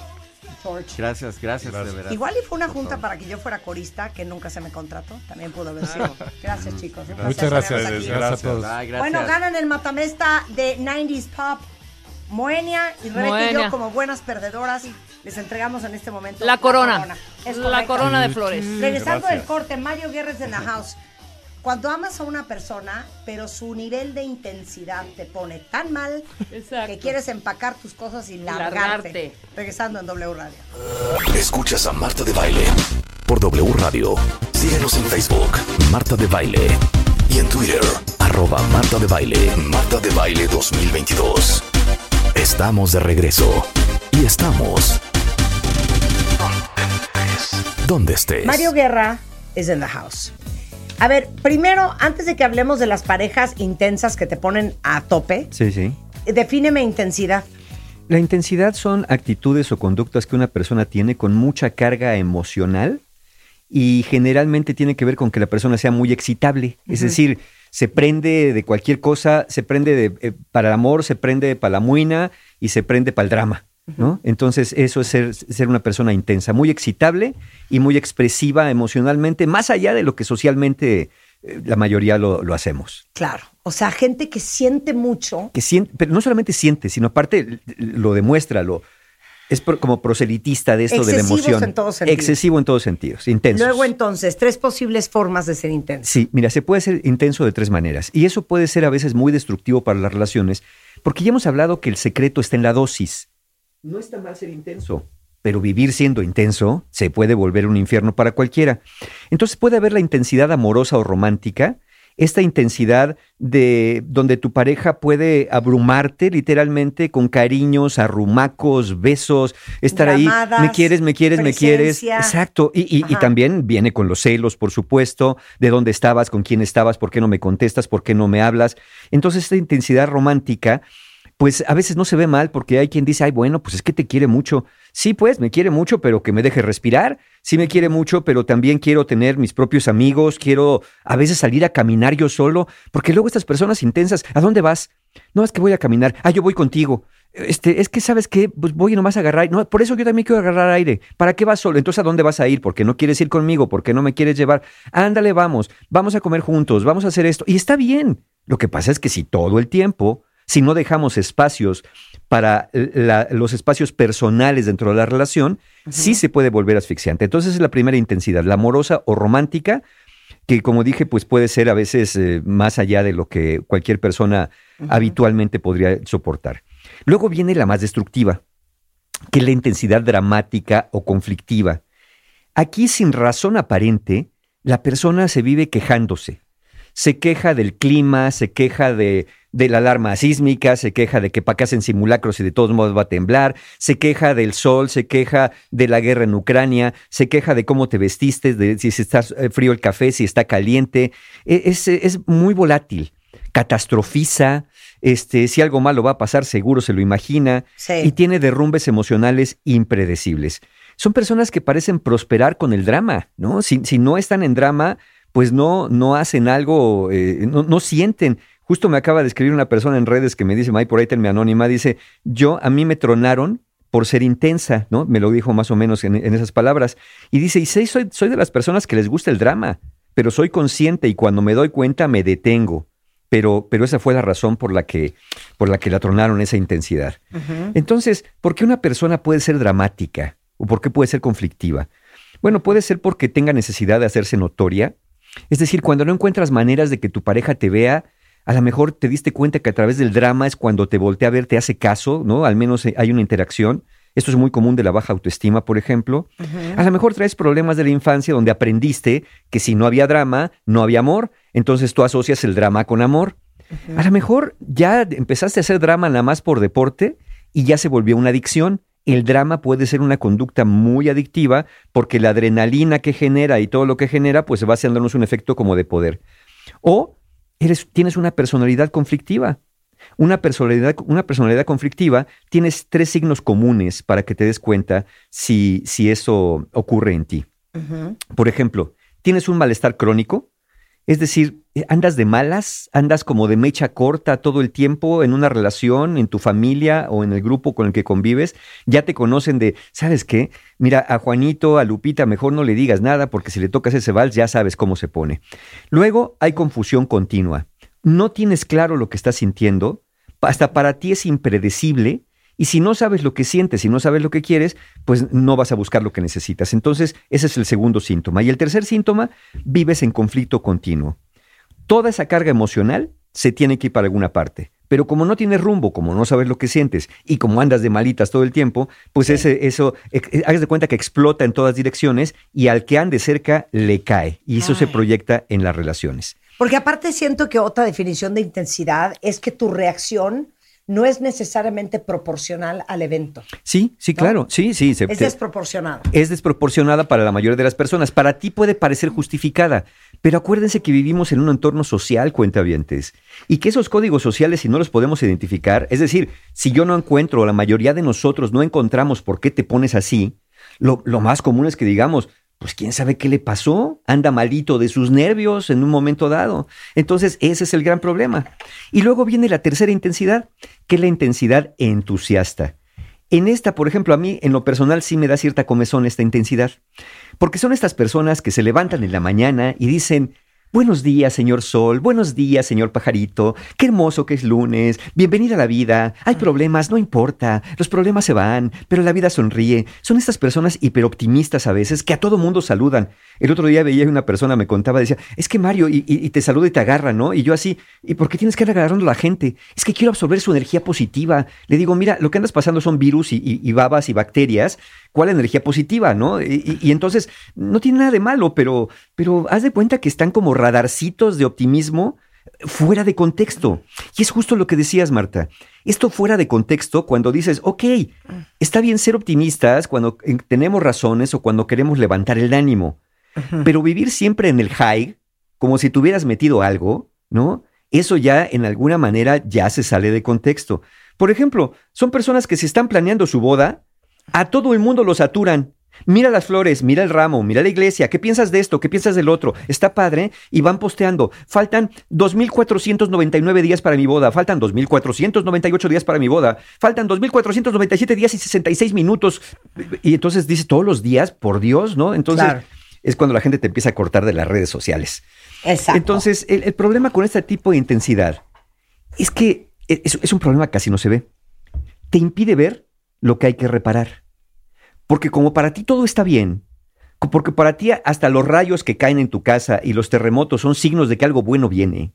George. Gracias, gracias, de verdad. Igual y fue una Por junta favor. para que yo fuera corista, que nunca se me contrató. También pudo haber sido. Gracias, chicos. un placer Muchas gracias. Gracias a todos. Ay, gracias. Bueno, ganan el matamesta de 90s Pop. Moenia y Rebeca y yo, como buenas perdedoras, les entregamos en este momento La corona. Es La corona de flores. Regresando del Gracias. corte, Mario Guerres en la house. Cuando amas a una persona, pero su nivel de intensidad te pone tan mal Exacto. que quieres empacar tus cosas y largarte. Largarte. Regresando en W Radio. Escuchas a Marta de Baile por W Radio. Síguenos en Facebook, Marta de Baile. Y en Twitter, arroba Marta de Baile. Marta de Baile 2022. Estamos de regreso. Y estamos... Donde estés. Mario Guerra is in the house. A ver, primero, antes de que hablemos de las parejas intensas que te ponen a tope, Sí, sí. defíneme intensidad. La intensidad son actitudes o conductas que una persona tiene con mucha carga emocional y generalmente tiene que ver con que la persona sea muy excitable. Es decir, se prende de cualquier cosa, se prende de, eh, para el amor, se prende para la muina y se prende para el drama. ¿No? Entonces, eso es ser, ser una persona intensa, muy excitable y muy expresiva emocionalmente, más allá de lo que socialmente eh, la mayoría lo, lo hacemos. Claro. O sea, gente que siente mucho. que siente, pero no solamente siente, sino aparte lo demuestra, lo es como proselitista de esto de la emoción. en todos sentidos. Excesivo en todos sentidos, intenso. Luego, entonces, tres posibles formas de ser intenso. Sí, mira, se puede ser intenso de tres maneras y eso puede ser a veces muy destructivo para las relaciones, porque ya hemos hablado que el secreto está en la dosis. No está mal ser intenso, pero vivir siendo intenso se puede volver un infierno para cualquiera. Entonces puede haber la intensidad amorosa o romántica, esta intensidad de donde tu pareja puede abrumarte literalmente con cariños, arrumacos, besos, estar Llamadas, ahí, me quieres, me quieres, me quieres. Exacto. Y, y- y Ajá. también viene con los celos, por supuesto, de dónde estabas, con quién estabas, por qué no me contestas, por qué no me hablas. Entonces esta intensidad romántica pues a veces no se ve mal porque hay quien dice, ay, bueno, pues es que te quiere mucho. Sí, pues me quiere mucho, pero que me deje respirar. Sí me quiere mucho, pero también quiero tener mis propios amigos, quiero a veces salir a caminar yo solo, porque luego estas personas intensas, ¿a dónde vas? No, es que voy a caminar. Ah, yo voy contigo. Este, es que sabes qué, pues voy nomás a agarrar. No, por eso yo también quiero agarrar aire. ¿Para qué vas solo? Entonces, ¿a dónde vas a ir? ¿Por qué no quieres ir conmigo? ¿Por qué no me quieres llevar? Ándale, vamos, vamos a comer juntos, vamos a hacer esto. Y está bien. Lo que pasa es que si todo el tiempo, si no dejamos espacios para la- los espacios personales dentro de la relación, sí se puede volver asfixiante. Entonces es la primera intensidad, la amorosa o romántica, que como dije, pues puede ser a veces eh, más allá de lo que cualquier persona habitualmente podría soportar. Luego viene la más destructiva, que es la intensidad dramática o conflictiva. Aquí, sin razón aparente, la persona se vive quejándose. Se queja del clima, se queja de, de la alarma sísmica, se queja de que para acá hacen simulacros y de todos modos va a temblar, se queja del sol, se queja de la guerra en Ucrania, se queja de cómo te vestiste, de si está eh, frío el café, si está caliente. E- Es, es muy volátil, catastrofiza, este, si algo malo va a pasar, seguro se lo imagina, Sí. y tiene derrumbes emocionales impredecibles. Son personas que parecen prosperar con el drama, ¿no? Si, si no están en drama, pues no, no hacen algo, eh, no, no sienten. Justo me acaba de escribir una persona en redes que me dice, May, por ahí tenme anónima, dice, yo, a mí me tronaron por ser intensa, ¿no? Me lo dijo más o menos en, en esas palabras. Y dice, y sí, soy, soy de las personas que les gusta el drama, pero soy consciente y cuando me doy cuenta me detengo. Pero, pero esa fue la razón por la que, por la que la tronaron esa intensidad. Entonces, ¿por qué una persona puede ser dramática? ¿O por qué puede ser conflictiva? Bueno, puede ser porque tenga necesidad de hacerse notoria. Es decir, cuando no encuentras maneras de que tu pareja te vea, a lo mejor te diste cuenta que a través del drama es cuando te voltea a ver, te hace caso, ¿no? Al menos eh, hay una interacción. Esto es muy común de la baja autoestima, por ejemplo. A lo mejor traes problemas de la infancia donde aprendiste que si no había drama, no había amor. Entonces tú asocias el drama con amor. A lo mejor ya empezaste a hacer drama nada más por deporte y ya se volvió una adicción. El drama puede ser una conducta muy adictiva porque la adrenalina que genera y todo lo que genera pues va haciéndonos un efecto como de poder. O eres, tienes una personalidad conflictiva. Una personalidad, una personalidad conflictiva, tienes tres signos comunes para que te des cuenta si, si eso ocurre en ti. Por ejemplo, tienes un malestar crónico, es decir, eh, andas de malas, andas como de mecha corta todo el tiempo en una relación, en tu familia o en el grupo con el que convives, ya te conocen de, ¿sabes qué? Mira, a Juanito, a Lupita, mejor no le digas nada porque si le tocas ese vals ya sabes cómo se pone. Luego hay confusión continua. No tienes claro lo que estás sintiendo, hasta para ti es impredecible y si no sabes lo que sientes, si no sabes lo que quieres, pues no vas a buscar lo que necesitas. Entonces, ese es el segundo síntoma. Y el tercer síntoma, vives en conflicto continuo. Toda esa carga emocional se tiene que ir para alguna parte. Pero como no tienes rumbo, como no sabes lo que sientes y como andas de malitas todo el tiempo, pues ese, eso, eh, hagas de cuenta que explota en todas direcciones y al que ande cerca le cae. Y eso se proyecta en las relaciones. Porque aparte siento que otra definición de intensidad es que tu reacción no es necesariamente proporcional al evento. Sí, sí, claro. Sí, sí. se- Es desproporcionada. es desproporcionada para la mayoría de las personas. Para ti puede parecer justificada, pero acuérdense que vivimos en un entorno social, cuentavientes, y que esos códigos sociales, si no los podemos identificar, es decir, si yo no encuentro, la mayoría de nosotros no encontramos por qué te pones así, lo, lo más común es que digamos, pues quién sabe qué le pasó, anda malito de sus nervios en un momento dado. Entonces, ese es el gran problema. Y luego viene la tercera intensidad, que es la intensidad entusiasta. En esta, por ejemplo, a mí en lo personal sí me da cierta comezón esta intensidad, porque son estas personas que se levantan en la mañana y dicen, buenos días, señor sol, buenos días, señor pajarito, qué hermoso que es lunes, bienvenida a la vida, hay problemas, no importa, los problemas se van, pero la vida sonríe. Son estas personas hiperoptimistas a veces que a todo mundo saludan. El otro día veía una persona, me contaba, decía, es que Mario, y, y- y te saluda y te agarra, ¿no? Y yo así, ¿y por qué tienes que ir agarrando a la gente? Es que quiero absorber su energía positiva. Le digo, mira, lo que andas pasando son virus y, babas y bacterias. ¿Cuál energía positiva, no? Y, entonces, no tiene nada de malo, pero, pero haz de cuenta que están como radarcitos de optimismo fuera de contexto. Y es justo lo que decías, Marta. Esto fuera de contexto, cuando dices, ok, está bien ser optimistas cuando eh, tenemos razones o cuando queremos levantar el ánimo. Pero vivir siempre en el high, como si tuvieras metido algo, ¿no? Eso ya en alguna manera ya se sale de contexto. Por ejemplo, son personas que si están planeando su boda, a todo el mundo lo saturan. Mira las flores, mira el ramo, mira la iglesia, ¿qué piensas de esto? ¿Qué piensas del otro? Está padre y van posteando. Faltan 2.499 días para mi boda, faltan 2.498 días para mi boda, faltan 2.497 días y 66 minutos. Y entonces dices todos los días, por Dios, ¿no? Entonces Claro. Es cuando la gente te empieza a cortar de las redes sociales. Exacto. Entonces, el, el problema con este tipo de intensidad es que es, es un problema que casi no se ve. te impide ver lo que hay que reparar. Porque como para ti todo está bien, porque para ti hasta los rayos que caen en tu casa y los terremotos son signos de que algo bueno viene,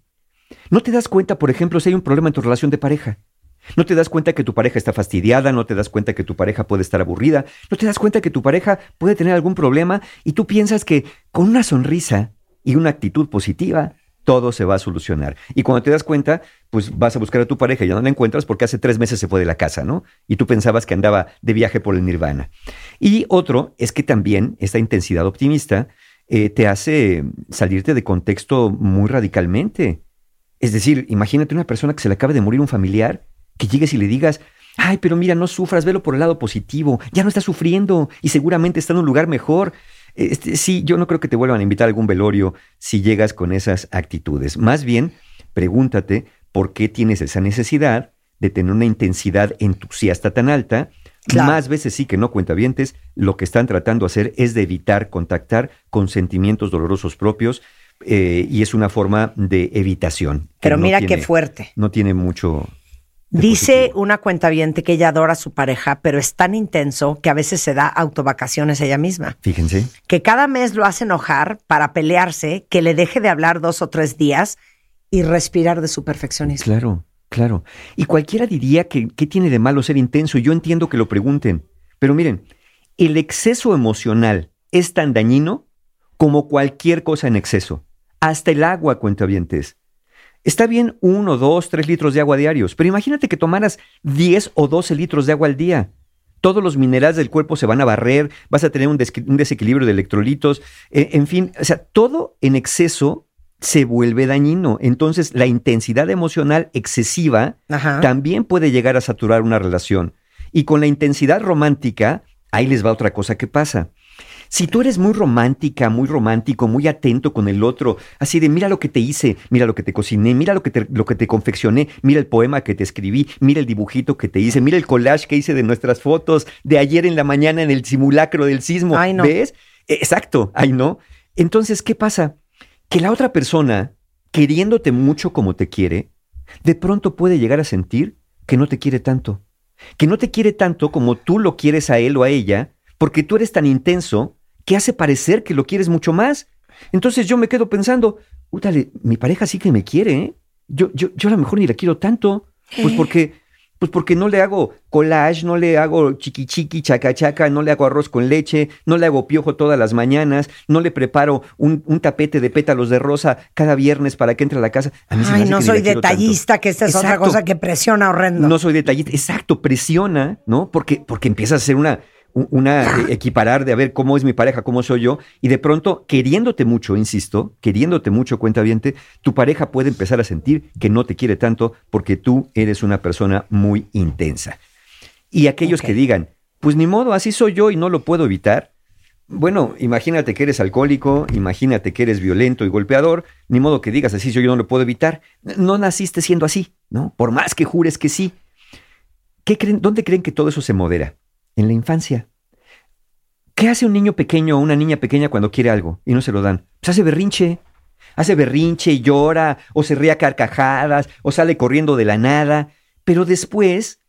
no te das cuenta, por ejemplo, si hay un problema en tu relación de pareja. No te das cuenta que tu pareja está fastidiada, no te das cuenta que tu pareja puede estar aburrida, no te das cuenta que tu pareja puede tener algún problema y tú piensas que con una sonrisa y una actitud positiva todo se va a solucionar. Y cuando te das cuenta, pues vas a buscar a tu pareja y ya no la encuentras porque hace tres meses se fue de la casa, ¿no? Y tú pensabas que andaba de viaje por el nirvana. Y otro es que también esta intensidad optimista eh, te hace salirte de contexto muy radicalmente. Es decir, imagínate una persona que se le acaba de morir un familiar, que llegues y le digas, ay, pero mira, no sufras, velo por el lado positivo, ya no está sufriendo y seguramente está en un lugar mejor. Este, sí, yo no creo que te vuelvan a invitar a algún velorio si llegas con esas actitudes. Más bien, pregúntate por qué tienes esa necesidad de tener una intensidad entusiasta tan alta. Más veces sí que no cuentavientes, lo que están tratando de hacer es de evitar contactar con sentimientos dolorosos propios eh, y es una forma de evitación. Pero no mira qué fuerte. No tiene mucho... Dice una cuentaviente que ella adora a su pareja, pero es tan intenso que a veces se da autovacaciones ella misma. Fíjense. Que cada mes lo hace enojar para pelearse, que le deje de hablar dos o tres días y respirar de su perfeccionismo. Claro, claro. Y cualquiera diría que qué tiene de malo ser intenso. Yo entiendo que lo pregunten. Pero miren, el exceso emocional es tan dañino como cualquier cosa en exceso. Hasta el agua, cuentavientes. Está bien uno, dos, tres litros de agua diarios, pero imagínate que tomaras 10 o 12 litros de agua al día. Todos los minerales del cuerpo se van a barrer, vas a tener un, des- un desequilibrio de electrolitos, eh, en fin, o sea, todo en exceso se vuelve dañino. Entonces, la intensidad emocional excesiva Ajá. también puede llegar a saturar una relación. Y con la intensidad romántica, ahí les va otra cosa que pasa. Si tú eres muy romántica, muy romántico, muy atento con el otro, así de mira lo que te hice, mira lo que te cociné, mira lo que te, lo que te confeccioné, mira el poema que te escribí, mira el dibujito que te hice, mira el collage que hice de nuestras fotos de ayer en la mañana en el simulacro del sismo. Ay, no. ¿Ves? Eh, Exacto, ay no. Entonces, ¿qué pasa? Que la otra persona, queriéndote mucho como te quiere, de pronto puede llegar a sentir que no te quiere tanto. Que no te quiere tanto como tú lo quieres a él o a ella, porque tú eres tan intenso que hace parecer que lo quieres mucho más. Entonces yo me quedo pensando, útale, mi pareja sí que me quiere, ¿eh? Yo, yo, yo a lo mejor ni la quiero tanto, pues porque, pues porque no le hago collage, no le hago chiqui chiqui, chaca chaca, no le hago arroz con leche, no le hago piojo todas las mañanas, no le preparo un, un tapete de pétalos de rosa cada viernes para que entre a la casa. A mí Ay, no soy tanto. detallista, que esta es otra Exacto. cosa que presiona horrendo. No soy detallista. Exacto, presiona, ¿no? Porque, porque empieza a hacer una, una eh, equiparar de a ver cómo es mi pareja, cómo soy yo, y de pronto, queriéndote mucho, insisto, queriéndote mucho, cuenta tu pareja puede empezar a sentir que no te quiere tanto porque tú eres una persona muy intensa. Y aquellos que digan, pues ni modo, así soy yo y no lo puedo evitar. Bueno, imagínate que eres alcohólico, imagínate que eres violento y golpeador, ni modo que digas así soy yo no lo puedo evitar. No naciste siendo así, ¿no? Por más que jures que sí. ¿Qué creen, ¿Dónde creen que todo eso se modera? En la infancia. ¿Qué hace un niño pequeño o una niña pequeña cuando quiere algo y no se lo dan? Pues hace berrinche. Hace berrinche y llora, o se ríe a carcajadas, o sale corriendo de la nada. Pero después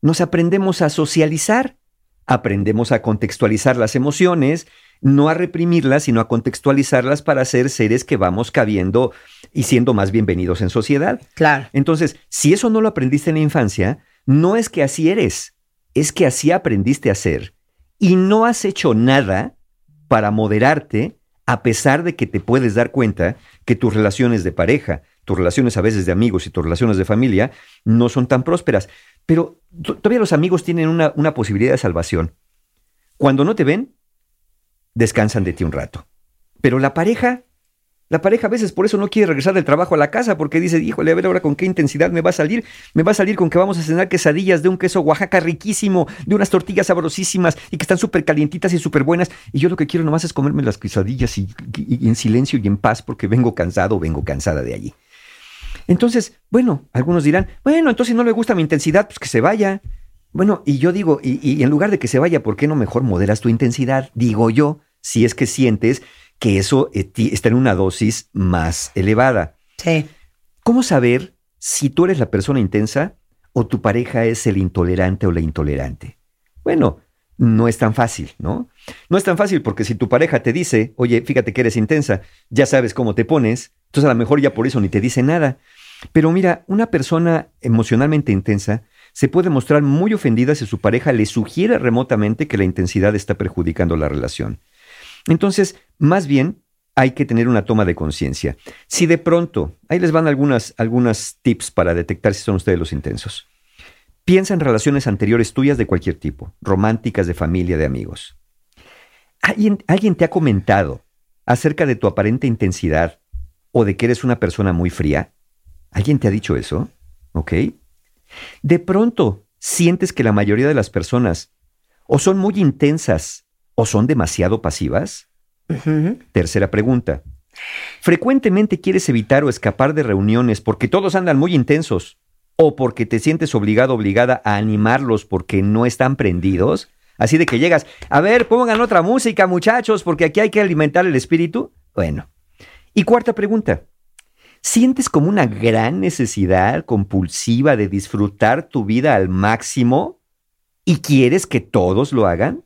nos aprendemos a socializar, aprendemos a contextualizar las emociones, no a reprimirlas, sino a contextualizarlas para ser seres que vamos cabiendo y siendo más bienvenidos en sociedad. Claro. Entonces, si eso no lo aprendiste en la infancia, no es que así eres, es que así aprendiste a ser y no has hecho nada para moderarte a pesar de que te puedes dar cuenta que tus relaciones de pareja, tus relaciones a veces de amigos y tus relaciones de familia no son tan prósperas. Pero todavía los amigos tienen una, una posibilidad de salvación. Cuando no te ven, descansan de ti un rato. Pero la pareja, la pareja a veces por eso no quiere regresar del trabajo a la casa porque dice, híjole, a ver ahora con qué intensidad me va a salir. Me va a salir con que vamos a cenar quesadillas de un queso Oaxaca riquísimo, de unas tortillas sabrosísimas y que están súper calientitas y súper buenas. Y yo lo que quiero nomás es comerme las quesadillas y, en silencio y en paz porque vengo cansado vengo cansada de allí. Entonces, bueno, algunos dirán, bueno, entonces no le gusta mi intensidad, pues que se vaya. Bueno, y yo digo, y, y en lugar de que se vaya, ¿por qué no mejor moderas tu intensidad? Digo yo, si es que sientes que eso eh, está en una dosis más elevada. Sí. ¿Cómo saber si tú eres la persona intensa o tu pareja es el intolerante o la intolerante? Bueno, no es tan fácil, ¿no? No es tan fácil porque si tu pareja te dice, oye, fíjate que eres intensa, ya sabes cómo te pones, entonces a lo mejor ya por eso ni te dice nada. Pero mira, una persona emocionalmente intensa se puede mostrar muy ofendida si su pareja le sugiere remotamente que la intensidad está perjudicando la relación. Entonces, más bien, hay que tener una toma de conciencia. Si de pronto, ahí les van algunas, algunas tips para detectar si son ustedes los intensos. Piensa en relaciones anteriores tuyas de cualquier tipo, románticas, de familia, de amigos. ¿Alguien, ¿Alguien te ha comentado acerca de tu aparente intensidad o de que eres una persona muy fría? ¿Alguien te ha dicho eso? ¿Ok? De pronto sientes que la mayoría de las personas o son muy intensas o son demasiado pasivas. Tercera pregunta. ¿Frecuentemente quieres evitar o escapar de reuniones porque todos andan muy intensos o porque te sientes obligado obligada a animarlos porque no están prendidos? Así de que llegas, a ver, pongan otra música muchachos porque aquí hay que alimentar el espíritu. Bueno. Y cuarta pregunta. ¿Sientes como una gran necesidad compulsiva de disfrutar tu vida al máximo y quieres que todos lo hagan?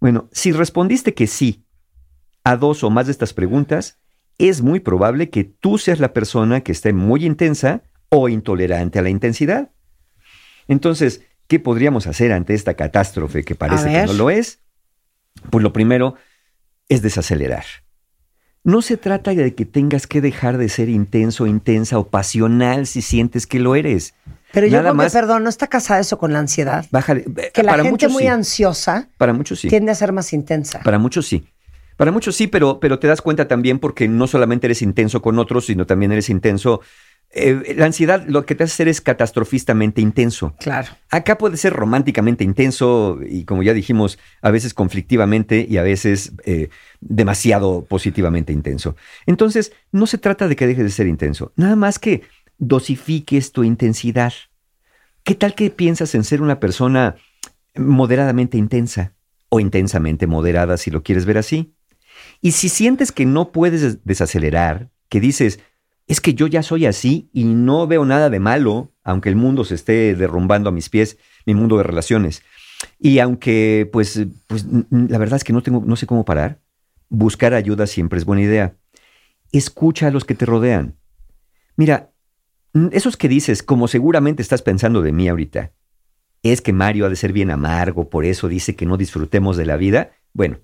Bueno, si respondiste que sí a dos o más de estas preguntas, es muy probable que tú seas la persona que esté muy intensa o intolerante a la intensidad. Entonces, ¿qué podríamos hacer ante esta catástrofe que parece que no lo es? Pues lo primero es desacelerar. No se trata de que tengas que dejar de ser intenso, intensa o pasional si sientes que lo eres. Pero yo creo más- que, perdón, ¿no está casada eso con la ansiedad? Bájale. Que la Para gente muchos muy sí. ansiosa Para muchos sí. tiende a ser más intensa. Para muchos sí. Para muchos sí, pero, pero te das cuenta también porque no solamente eres intenso con otros, sino también eres intenso. eh, la ansiedad lo que te hace ser es catastrofistamente intenso. Claro. Acá puede ser románticamente intenso y, como ya dijimos, a veces conflictivamente y a veces eh, demasiado positivamente intenso. Entonces, no se trata de que dejes de ser intenso, nada más que dosifiques tu intensidad. ¿Qué tal que piensas en ser una persona moderadamente intensa o intensamente moderada, si lo quieres ver así? Y si sientes que no puedes des- desacelerar, que dices, es que yo ya soy así y no veo nada de malo, aunque el mundo se esté derrumbando a mis pies, mi mundo de relaciones. Y aunque, pues, pues la verdad es que no, tengo, no sé cómo parar, buscar ayuda siempre es buena idea. Escucha a los que te rodean. Mira, esos que dices, como seguramente estás pensando de mí ahorita, es que Mario ha de ser bien amargo, por eso dice que no disfrutemos de la vida. Bueno,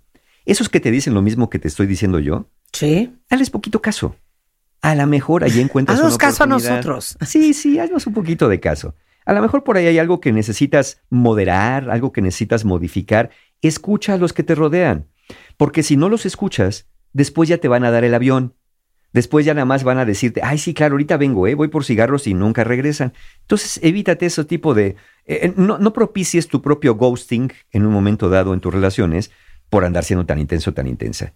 esos que te dicen lo mismo que te estoy diciendo yo, sí. hazles poquito caso. A lo mejor allí encuentras Haznos una caso a nosotros. Sí, sí, haznos un poquito de caso. A lo mejor por ahí hay algo que necesitas moderar, algo que necesitas modificar. Escucha a los que te rodean. Porque si no los escuchas, después ya te van a dar el avión. Después ya nada más van a decirte, ay, sí, claro, ahorita vengo, ¿eh? voy por cigarros y nunca regresan. Entonces, evítate ese tipo de... eh, no, no propicies tu propio ghosting en un momento dado en tus relaciones por andar siendo tan intenso, tan intensa.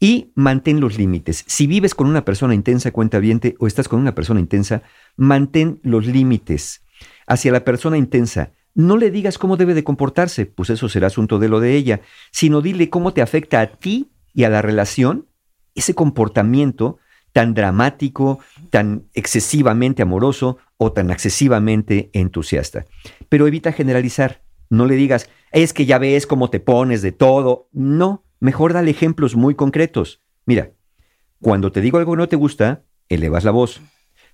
Y mantén los límites. Si vives con una persona intensa, cuenta o estás con una persona intensa, mantén los límites hacia la persona intensa. No le digas cómo debe de comportarse, pues eso será asunto de lo de ella, sino dile cómo te afecta a ti y a la relación ese comportamiento tan dramático, tan excesivamente amoroso o tan excesivamente entusiasta. Pero evita generalizar. No le digas, es que ya ves cómo te pones de todo. No, mejor dale ejemplos muy concretos. Mira, cuando te digo algo que no te gusta, elevas la voz.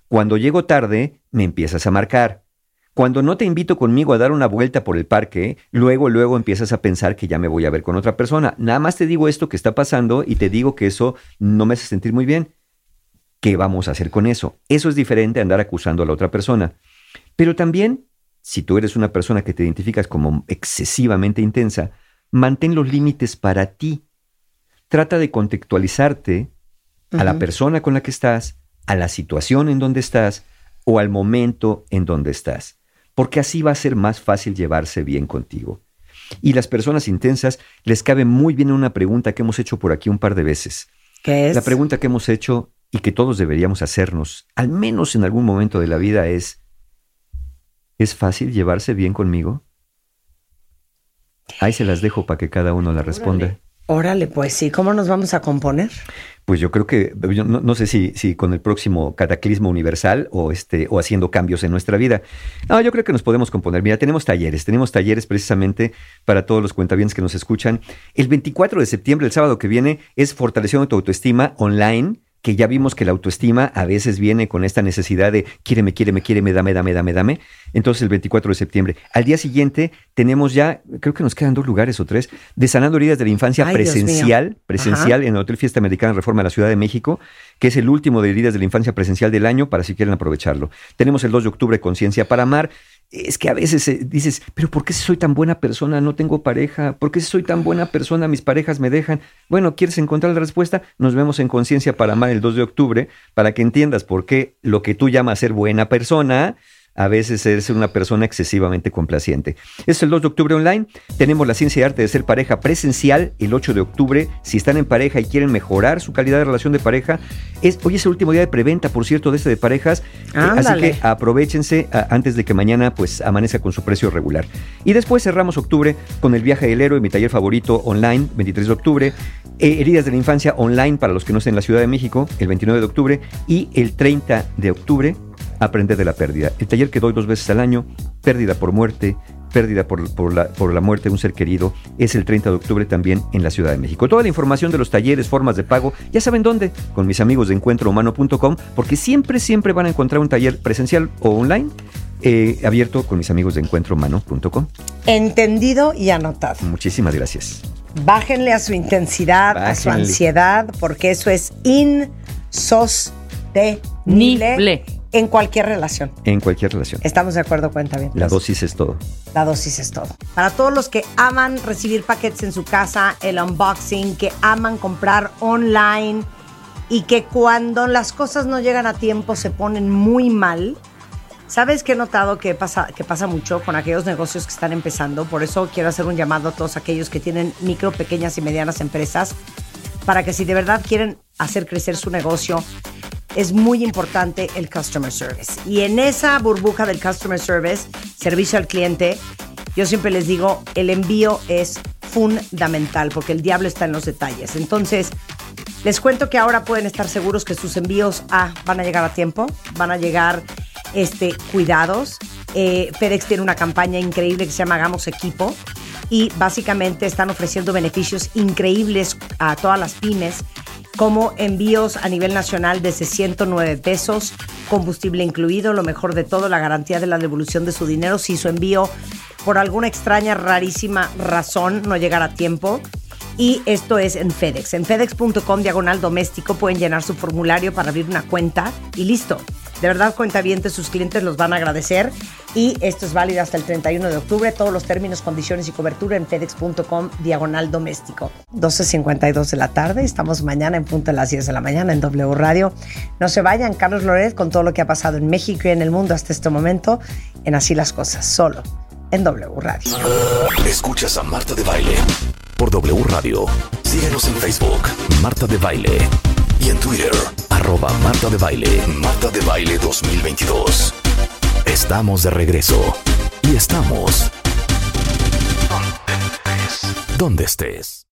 Cuando llego tarde, me empiezas a marcar. Cuando no te invito conmigo a dar una vuelta por el parque, luego, luego empiezas a pensar que ya me voy a ver con otra persona. Nada más te digo esto que está pasando y te digo que eso no me hace sentir muy bien. ¿Qué vamos a hacer con eso? Eso es diferente a andar acusando a la otra persona. Pero también, si tú eres una persona que te identificas como excesivamente intensa, mantén los límites para ti. Trata de contextualizarte a la persona con la que estás, a la situación en donde estás o al momento en donde estás, porque así va a ser más fácil llevarse bien contigo. Y las personas intensas les cabe muy bien una pregunta que hemos hecho por aquí un par de veces. ¿Qué es? La pregunta que hemos hecho y que todos deberíamos hacernos, al menos en algún momento de la vida, es, ¿es fácil llevarse bien conmigo? Ahí se las dejo para que cada uno la responda. Órale, pues sí, ¿cómo nos vamos a componer? pues yo creo que, yo no, no sé si, si con el próximo cataclismo universal o, este, o haciendo cambios en nuestra vida. No, yo creo que nos podemos componer. Mira, tenemos talleres, tenemos talleres precisamente para todos los cuentavientes que nos escuchan. El 24 de septiembre, el sábado que viene, es Fortaleciendo tu autoestima online que ya vimos que la autoestima a veces viene con esta necesidad de quiéreme, quiéreme, quiéreme, dame, dame, dame, dame. Entonces el 24 de septiembre. Al día siguiente tenemos ya, creo que nos quedan dos lugares o tres, de Sanando Heridas de la Infancia Ay, presencial, presencial Ajá. en el Hotel Fiesta Americana Reforma de la Ciudad de México, que es el último de Heridas de la Infancia presencial del año para si quieren aprovecharlo. Tenemos el 2 de octubre Conciencia para Amar. Es que a veces eh, dices, pero ¿por qué si soy tan buena persona no tengo pareja? ¿Por qué si soy tan buena persona mis parejas me dejan? Bueno, ¿quieres encontrar la respuesta? Nos vemos en Conciencia para Amar el 2 de octubre para que entiendas por qué lo que tú llamas ser buena persona a veces es una persona excesivamente complaciente. Es el 2 de octubre online. Tenemos la ciencia y arte de ser pareja presencial el 8 de octubre. Si están en pareja y quieren mejorar su calidad de relación de pareja, es, hoy es el último día de preventa, por cierto, de este de parejas. Eh, así que aprovechense a- antes de que mañana pues amanezca con su precio regular. Y después cerramos octubre con el viaje del héroe, mi taller favorito online, 23 de octubre. Eh, heridas de la infancia online para los que no estén en la Ciudad de México, el 29 de octubre. Y el 30 de octubre, aprender de la pérdida. El taller que doy dos veces al año, pérdida por muerte, pérdida por, por la, por la muerte de un ser querido, es el 30 de octubre también en la Ciudad de México. Toda la información de los talleres, formas de pago, ya saben dónde, con mis amigos de encuentrohumano.com, porque siempre, siempre van a encontrar un taller presencial o online eh, abierto con mis amigos de encuentrohumano.com. Entendido y anotado. Muchísimas gracias. Bájenle a su intensidad, a su ansiedad, porque eso es insostenible en cualquier relación. En cualquier relación. Estamos de acuerdo, cuenta bien. La dosis es todo. La dosis es todo. Para todos los que aman recibir paquetes en su casa, el unboxing, que aman comprar online y que cuando las cosas no llegan a tiempo se ponen muy mal. ¿Sabes qué he notado que pasa, que pasa mucho con aquellos negocios que están empezando? Por eso quiero hacer un llamado a todos aquellos que tienen micro, pequeñas y medianas empresas para que si de verdad quieren hacer crecer su negocio, es muy importante el customer service. Y en esa burbuja del customer service, servicio al cliente, yo siempre les digo, el envío es fundamental porque el diablo está en los detalles. Entonces, les cuento que ahora pueden estar seguros que sus envíos A van a llegar a tiempo, van a llegar este, cuidados. Eh, FedEx tiene una campaña increíble que se llama Hagamos Equipo y básicamente están ofreciendo beneficios increíbles a todas las pymes como envíos a nivel nacional desde 109 pesos, combustible incluido, lo mejor de todo, la garantía de la devolución de su dinero si su envío por alguna extraña, rarísima razón no llegara a tiempo. Y esto es en FedEx. En FedEx.com diagonal doméstico pueden llenar su formulario para abrir una cuenta y listo. De verdad, cuenta bien, sus clientes los van a agradecer. Y esto es válido hasta el 31 de octubre. Todos los términos, condiciones y cobertura en FedEx.com diagonal doméstico. 12.52 de la tarde. Estamos mañana en punto de las 10 de la mañana en W Radio. No se vayan, Carlos Loret, con todo lo que ha pasado en México y en el mundo hasta este momento en Así las Cosas, solo en W Radio. Escuchas a Marta de Baile por W Radio. Síguenos en Facebook, Marta de Baile. Y en Twitter, arroba Marta de Baile. Marta de Baile 2022. Estamos de regreso. Y estamos... Donde estés.